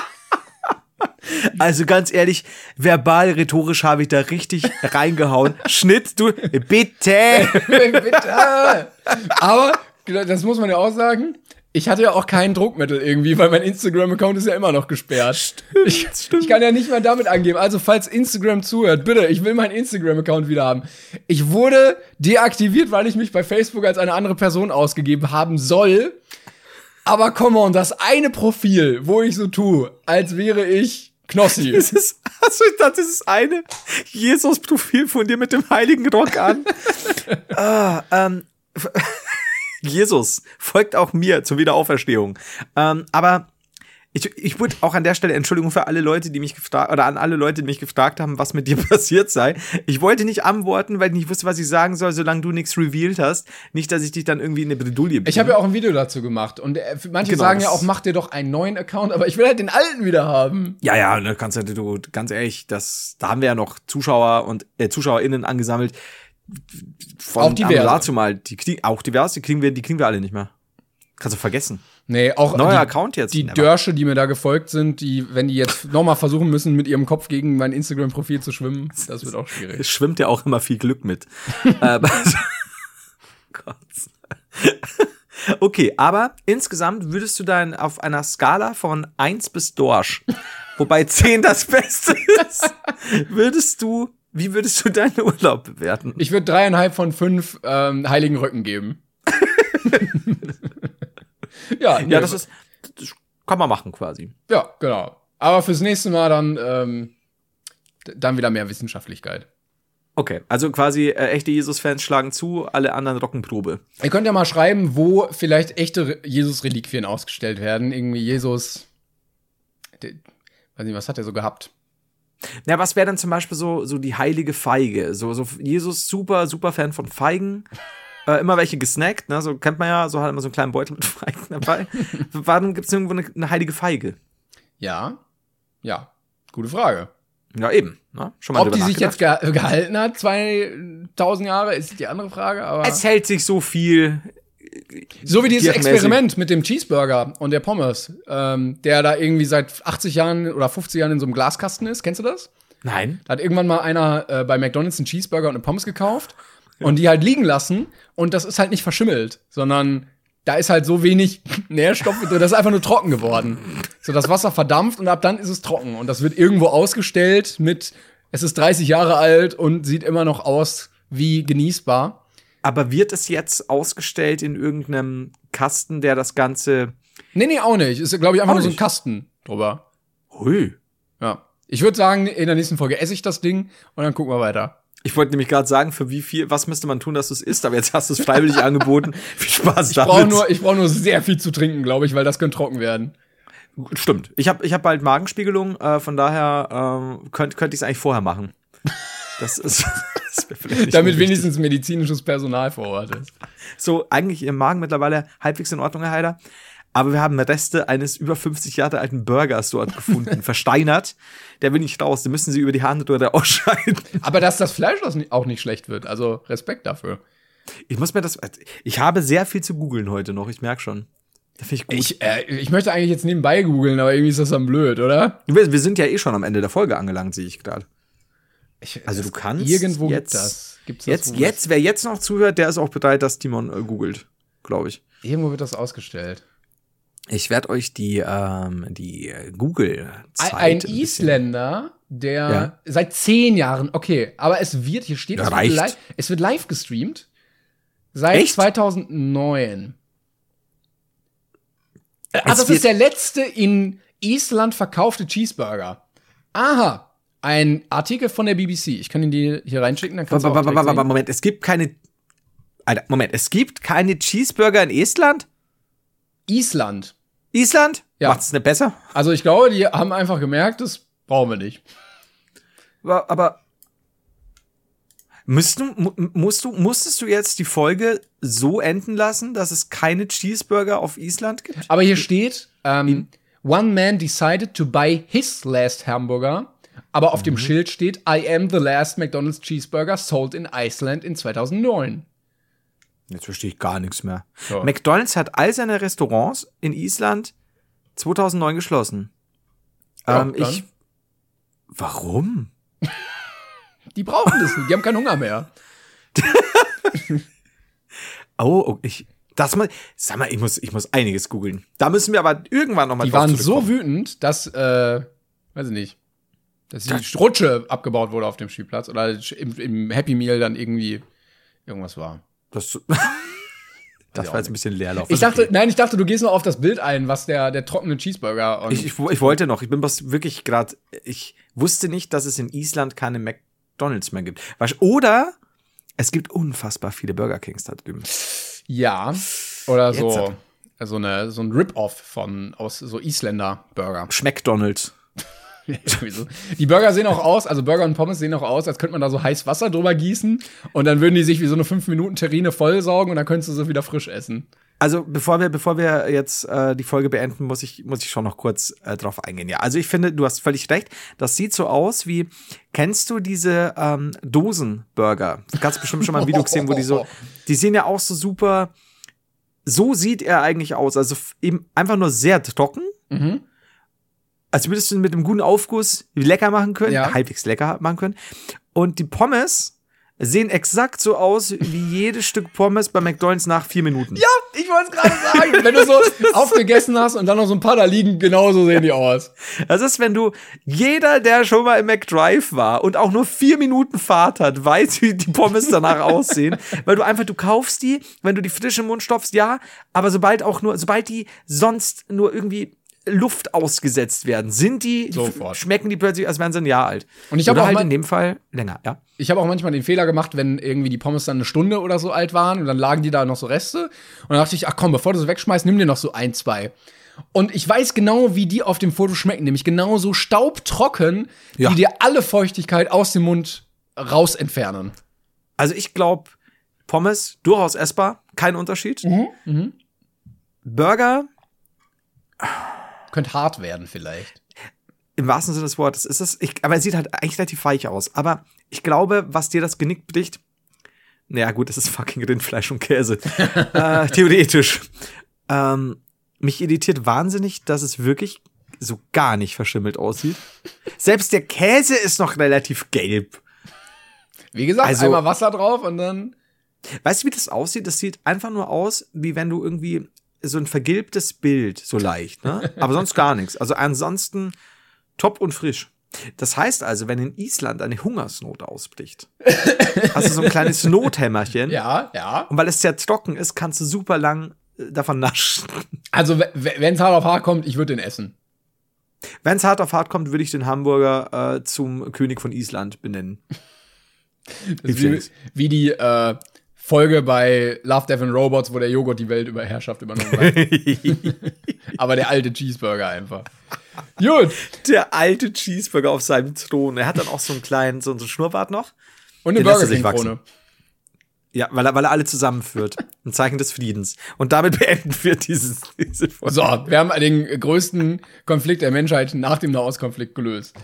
S2: Also ganz ehrlich, verbal, rhetorisch habe ich da richtig reingehauen. Schnitt, du, bitte.
S1: bitte. Aber das muss man ja auch sagen. Ich hatte ja auch kein Druckmittel irgendwie, weil mein Instagram-Account ist ja immer noch gesperrt. ich, ich kann ja nicht mal damit angeben. Also, falls Instagram zuhört, bitte, ich will meinen Instagram-Account wieder haben. Ich wurde deaktiviert, weil ich mich bei Facebook als eine andere Person ausgegeben haben soll. Aber come on, das eine Profil, wo ich so tue, als wäre ich Knossi.
S2: Das ist, also ich dachte, das ist eine Jesus-Profil von dir mit dem heiligen Rock an. *laughs* ah, ähm, Jesus folgt auch mir zur Wiederauferstehung. Ähm, aber ich, ich würde auch an der Stelle Entschuldigung für alle Leute, die mich gefragt oder an alle Leute, die mich gefragt haben, was mit dir *laughs* passiert sei. Ich wollte nicht antworten, weil ich nicht wusste, was ich sagen soll, solange du nichts revealed hast. Nicht, dass ich dich dann irgendwie in eine Bredouille bringe.
S1: Ich habe ja auch ein Video dazu gemacht und äh, manche
S2: Genau,
S1: sagen ja auch, mach dir doch einen neuen Account, aber ich will halt den alten wieder haben.
S2: Ja, ja, ne, kannst du, du, ganz ehrlich, das, da haben wir ja noch Zuschauer und äh, ZuschauerInnen angesammelt. Von
S1: Auch diverse.
S2: dazu mal, die kriegen, auch divers, die kriegen wir, die kriegen wir alle nicht mehr. Kannst du vergessen.
S1: Nee, auch
S2: Neuer
S1: die,
S2: Account jetzt.
S1: die
S2: Never.
S1: Dörsche, die mir da gefolgt sind, die, wenn die jetzt nochmal versuchen müssen, mit ihrem Kopf gegen mein Instagram-Profil zu schwimmen, das wird auch schwierig.
S2: Es schwimmt ja auch immer viel Glück mit. *laughs* ähm, Gott. *laughs* Okay, aber insgesamt würdest du dann auf einer Skala von 1 bis Dorsch, wobei 10 das Beste ist, würdest du, wie würdest du deinen Urlaub bewerten?
S1: Ich würde dreieinhalb von fünf ähm, heiligen Röcken geben. *laughs* ja, nee,
S2: Ja, das ist, das kann man machen quasi.
S1: Ja, genau. Aber fürs nächste Mal dann, ähm, dann wieder mehr Wissenschaftlichkeit.
S2: Okay, also quasi äh, echte Jesus-Fans schlagen zu, alle anderen Rockenprobe.
S1: Ihr könnt ja mal schreiben, wo vielleicht echte Re- Jesus-Reliquien ausgestellt werden. Irgendwie Jesus. De, weiß nicht, was hat er so gehabt?
S2: Ja, was wäre dann zum Beispiel so, so die heilige Feige? So, so Jesus, super, super Fan von Feigen. Äh, immer welche gesnackt, ne? So kennt man ja, so hat immer so einen kleinen Beutel mit Feigen dabei. *laughs* Warum gibt es irgendwo eine, eine heilige Feige?
S1: Ja. Ja. Gute Frage.
S2: Ja, eben. Ne? Schon mal
S1: Ob die sich jetzt ge gehalten hat, 2000 Jahre, ist die andere Frage. Aber
S2: Es hält sich so viel.
S1: So wie dieses. Experiment mit dem Cheeseburger und der Pommes, ähm, der da irgendwie seit 80 Jahren oder 50 Jahren in so einem Glaskasten ist. Kennst du das?
S2: Nein.
S1: Da hat irgendwann mal einer äh, bei McDonalds einen Cheeseburger und eine Pommes gekauft und die halt liegen lassen und das ist halt nicht verschimmelt, sondern da ist halt so wenig *laughs* Nährstoffe das ist einfach nur trocken geworden. So, das Wasser verdampft und ab dann ist es trocken und das wird irgendwo ausgestellt mit, es ist 30 Jahre alt und sieht immer noch aus wie genießbar.
S2: Aber wird es jetzt ausgestellt in irgendeinem Kasten, der das Ganze.
S1: Nee, nee, auch nicht. Ist, glaube ich, einfach
S2: Auch
S1: nur so ein. Kasten drüber.
S2: Hui.
S1: Ja. Ich würde sagen, in der nächsten Folge esse ich das Ding und dann gucken wir weiter.
S2: Ich wollte nämlich gerade sagen, für wie viel, was müsste man tun, dass du es isst, aber jetzt hast du es freiwillig *laughs* angeboten. Viel Spaß
S1: Ich
S2: damit.
S1: brauche nur, ich brauch nur sehr viel zu trinken, glaube ich, weil das könnte trocken werden.
S2: Stimmt. Ich habe ich hab bald Magenspiegelung, äh, von daher ähm, könnte könnt ich es eigentlich vorher machen. *laughs* Das ist *laughs* das
S1: Damit wenigstens medizinisches Personal vor Ort ist.
S2: so eigentlich im Magen mittlerweile halbwegs in Ordnung, Herr Heider. Aber wir haben Reste eines über 50 Jahre alten Burgers dort *laughs* gefunden, versteinert. Der will nicht raus, den müssen sie über die Harnröhre ausscheiden.
S1: Aber dass das Fleisch auch nicht schlecht wird, also Respekt dafür.
S2: Ich muss mir das. Ich habe sehr viel zu googeln heute noch, ich merke schon. Ich gut.
S1: Ich, äh, ich möchte eigentlich jetzt nebenbei googeln, aber irgendwie ist das dann blöd, oder?
S2: wir, wir sind ja eh schon am Ende der Folge angelangt, sehe ich gerade.
S1: Ich,
S2: Also du kannst
S1: Irgendwo
S2: jetzt,
S1: gibt das. Gibt's das
S2: jetzt, jetzt, wer jetzt noch zuhört, der ist auch bereit, dass Timon äh, googelt, glaube ich.
S1: das- Irgendwo wird das ausgestellt.
S2: Ich werde euch die, ähm, die äh, Google-Zeit
S1: Ein, ein
S2: bisschen-
S1: Isländer, der
S2: Ja.
S1: seit zehn Jahren, okay, aber es wird, hier steht,
S2: Ja,
S1: es wird, live, es wird live gestreamt. Seit
S2: Echt?
S1: 2009. Ah,
S2: Es
S1: das
S2: wird-
S1: ist der letzte in Island verkaufte Cheeseburger. Aha. Ein Artikel von der BBC. Ich kann ihn dir hier reinschicken, dann kannst du auch.
S2: Moment, es gibt keine. Alter, Moment, es gibt keine Cheeseburger in Estland?
S1: Island.
S2: Island?
S1: Ja.
S2: Macht's nicht besser?
S1: Also ich glaube, die haben einfach gemerkt, das brauchen wir nicht.
S2: Aber, aber müsst du, mu- musst du, musstest du jetzt die Folge so enden lassen, dass es keine Cheeseburger auf Island gibt?
S1: Aber hier steht, ähm, one man decided to buy his last hamburger, aber auf dem Schild steht, I am the last McDonald's cheeseburger sold in Iceland in 2009.
S2: Jetzt verstehe ich gar nichts mehr.
S1: So.
S2: McDonald's hat all seine Restaurants in Island 2009 geschlossen.
S1: Ja,
S2: ähm, ich. Warum? *laughs*
S1: Die brauchen das nicht, die haben keinen Hunger mehr. *laughs*
S2: Oh, oh ich. Das mal, sag mal, ich muss, ich muss einiges googeln. Da müssen wir aber irgendwann noch mal
S1: Die waren so wütend, dass, äh, weiß ich nicht, dass die Rutsche abgebaut wurde auf dem Spielplatz oder im, im Happy Meal dann irgendwie irgendwas war.
S2: Das, *laughs* das war jetzt ein bisschen Leerlauf.
S1: Ich dachte,
S2: okay.
S1: nein, ich dachte, du gehst nur auf das Bild ein, was der, der trockene Cheeseburger und
S2: ich, ich, ich wollte noch, ich bin was wirklich gerade, ich wusste nicht, dass es in Island keine McDonalds mehr gibt. Oder es gibt unfassbar viele Burger Kings da drüben.
S1: Ja. Oder so, so, eine, so ein Rip-Off von aus so Isländer-Burger.
S2: McDonalds. *laughs*
S1: Die Burger sehen auch aus, also Burger und Pommes sehen auch aus, als könnte man da so heiß Wasser drüber gießen und dann würden die sich wie so eine 5-Minuten-Terrine vollsaugen und dann könntest du sie wieder frisch essen.
S2: Also bevor wir, bevor wir jetzt äh, die Folge beenden, muss ich, muss ich schon noch kurz äh, drauf eingehen. Ja, also ich finde, du hast völlig recht. Das sieht so aus wie, kennst du diese ähm, Dosenburger? Du hast bestimmt schon mal ein Video gesehen, wo die so, die sehen ja auch so super. So sieht er eigentlich aus. Also eben einfach nur sehr trocken.
S1: Mhm.
S2: Als würdest du mit einem guten Aufguss lecker machen können,
S1: Ja.
S2: halbwegs lecker machen können. Und die Pommes sehen exakt so aus wie *laughs* jedes Stück Pommes bei McDonalds nach vier Minuten.
S1: Ja, ich wollte es gerade sagen. Wenn du so *laughs* aufgegessen hast und dann noch so ein paar da liegen, genauso sehen die aus.
S2: Das ist, wenn du, jeder, der schon mal im McDrive war und auch nur vier Minuten Fahrt hat, weiß, wie die Pommes danach *laughs* aussehen. Weil du einfach, du kaufst die, wenn du die frisch im Mund stopfst, ja, aber sobald auch nur, sobald die sonst nur irgendwie Luft ausgesetzt werden, sind die,
S1: Sofort.
S2: schmecken die plötzlich, als wären sie ein Jahr alt.
S1: Und ich hab
S2: Oder
S1: auch
S2: halt in dem Fall länger, ja.
S1: Ich habe auch manchmal den Fehler gemacht, wenn irgendwie die Pommes dann eine Stunde oder so alt waren und dann lagen die da noch so Reste. Und dann dachte ich, ach komm, bevor du sie wegschmeißt, nimm dir noch so ein, zwei. Und ich weiß genau, wie die auf dem Foto schmecken, nämlich genauso staubtrocken,
S2: Ja.
S1: die dir alle Feuchtigkeit aus dem Mund raus entfernen.
S2: Also ich glaube, Pommes durchaus essbar, kein Unterschied.
S1: Mhm.
S2: Burger
S1: Könnte hart werden vielleicht.
S2: im wahrsten Sinne des Wortes ist es, ich, aber er sieht halt eigentlich relativ weich aus. Aber ich glaube, was dir das Genick bricht, naja, gut, es ist fucking Rindfleisch und Käse. *laughs* äh, theoretisch. Ähm, mich irritiert wahnsinnig, dass es wirklich so gar nicht verschimmelt aussieht. Selbst der Käse ist noch relativ gelb.
S1: Wie gesagt,
S2: Also-
S1: einmal Wasser drauf und dann.
S2: Weißt du, wie das aussieht? Das sieht einfach nur aus, wie wenn du irgendwie so ein vergilbtes Bild, so leicht, ne? Aber sonst gar nichts. Also ansonsten top und frisch. Das heißt also, wenn in Island eine Hungersnot ausbricht, hast du so ein kleines *laughs* Nothämmerchen.
S1: Ja, ja.
S2: Und weil es sehr trocken ist, kannst du super lang äh, davon naschen.
S1: Also, wenn es hart auf hart kommt, ich würde den essen.
S2: Wenn es hart auf hart kommt, würde ich den Hamburger äh, zum König von Island benennen. *laughs*
S1: Wie, wie die äh, Folge bei Love, Death and Robots, wo der Joghurt die Welt über Herrschaft übernommen hat. *laughs* Aber der alte Cheeseburger einfach. Gut.
S2: Der alte Cheeseburger auf seinem Thron. Er hat dann auch so einen kleinen, so einen Schnurrbart noch.
S1: Und eine
S2: er
S1: Burger
S2: sich
S1: King Krone.
S2: Ja, weil er, weil er alle zusammenführt. Ein Zeichen des Friedens. Und damit *laughs* beenden wir dieses, diese Folge.
S1: So, wir haben den größten Konflikt der Menschheit nach dem Nahostkonflikt gelöst.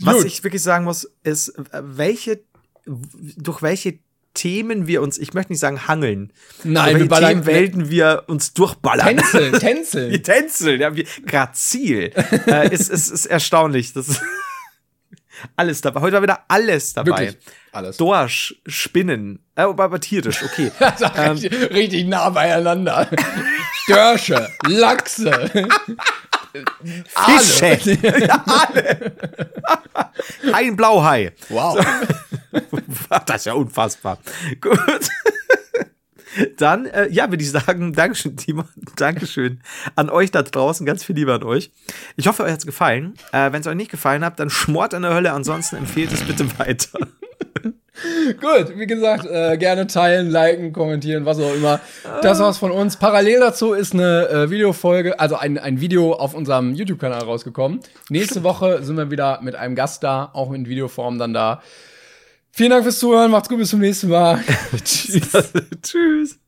S2: Was
S1: Gut.
S2: ich wirklich sagen muss, ist, welche, durch welche Themen wir uns, ich möchte nicht sagen hangeln,
S1: Nein, wir ballern-
S2: Themenwelten wir uns durchballern.
S1: Tänzel, *laughs* Tänzel.
S2: Die Tänzel, ja, wie grazil. *laughs* äh, ist, ist, ist erstaunlich. Das ist *laughs* alles dabei. Heute war wieder alles dabei.
S1: Wirklich. Alles.
S2: Dorsch, Spinnen, äh, aber, tierisch, okay.
S1: Also richtig, richtig nah beieinander. Dörsche, Lachse.
S2: Fische. ja, alle. Ein Blauhai.
S1: Wow. *laughs*
S2: Das ist ja unfassbar. Gut. *laughs* Dann, äh, ja, würde ich sagen, Dankeschön, Timo. Dankeschön an euch da draußen. Ganz viel Liebe an euch. Ich hoffe, euch hat's gefallen. Äh, Wenn es euch nicht gefallen hat, dann schmort in der Hölle. Ansonsten empfehlt es bitte weiter. *laughs*
S1: Gut, wie gesagt, äh, gerne teilen, liken, kommentieren, was auch immer. Das war's von uns. Parallel dazu ist eine äh, Videofolge, also ein, ein Video auf unserem YouTube-Kanal rausgekommen. Nächste Woche sind wir wieder mit einem Gast da, auch in Videoform dann da. Vielen Dank fürs Zuhören, macht's gut, bis zum nächsten Mal. *laughs* Tschüss.
S2: Tschüss.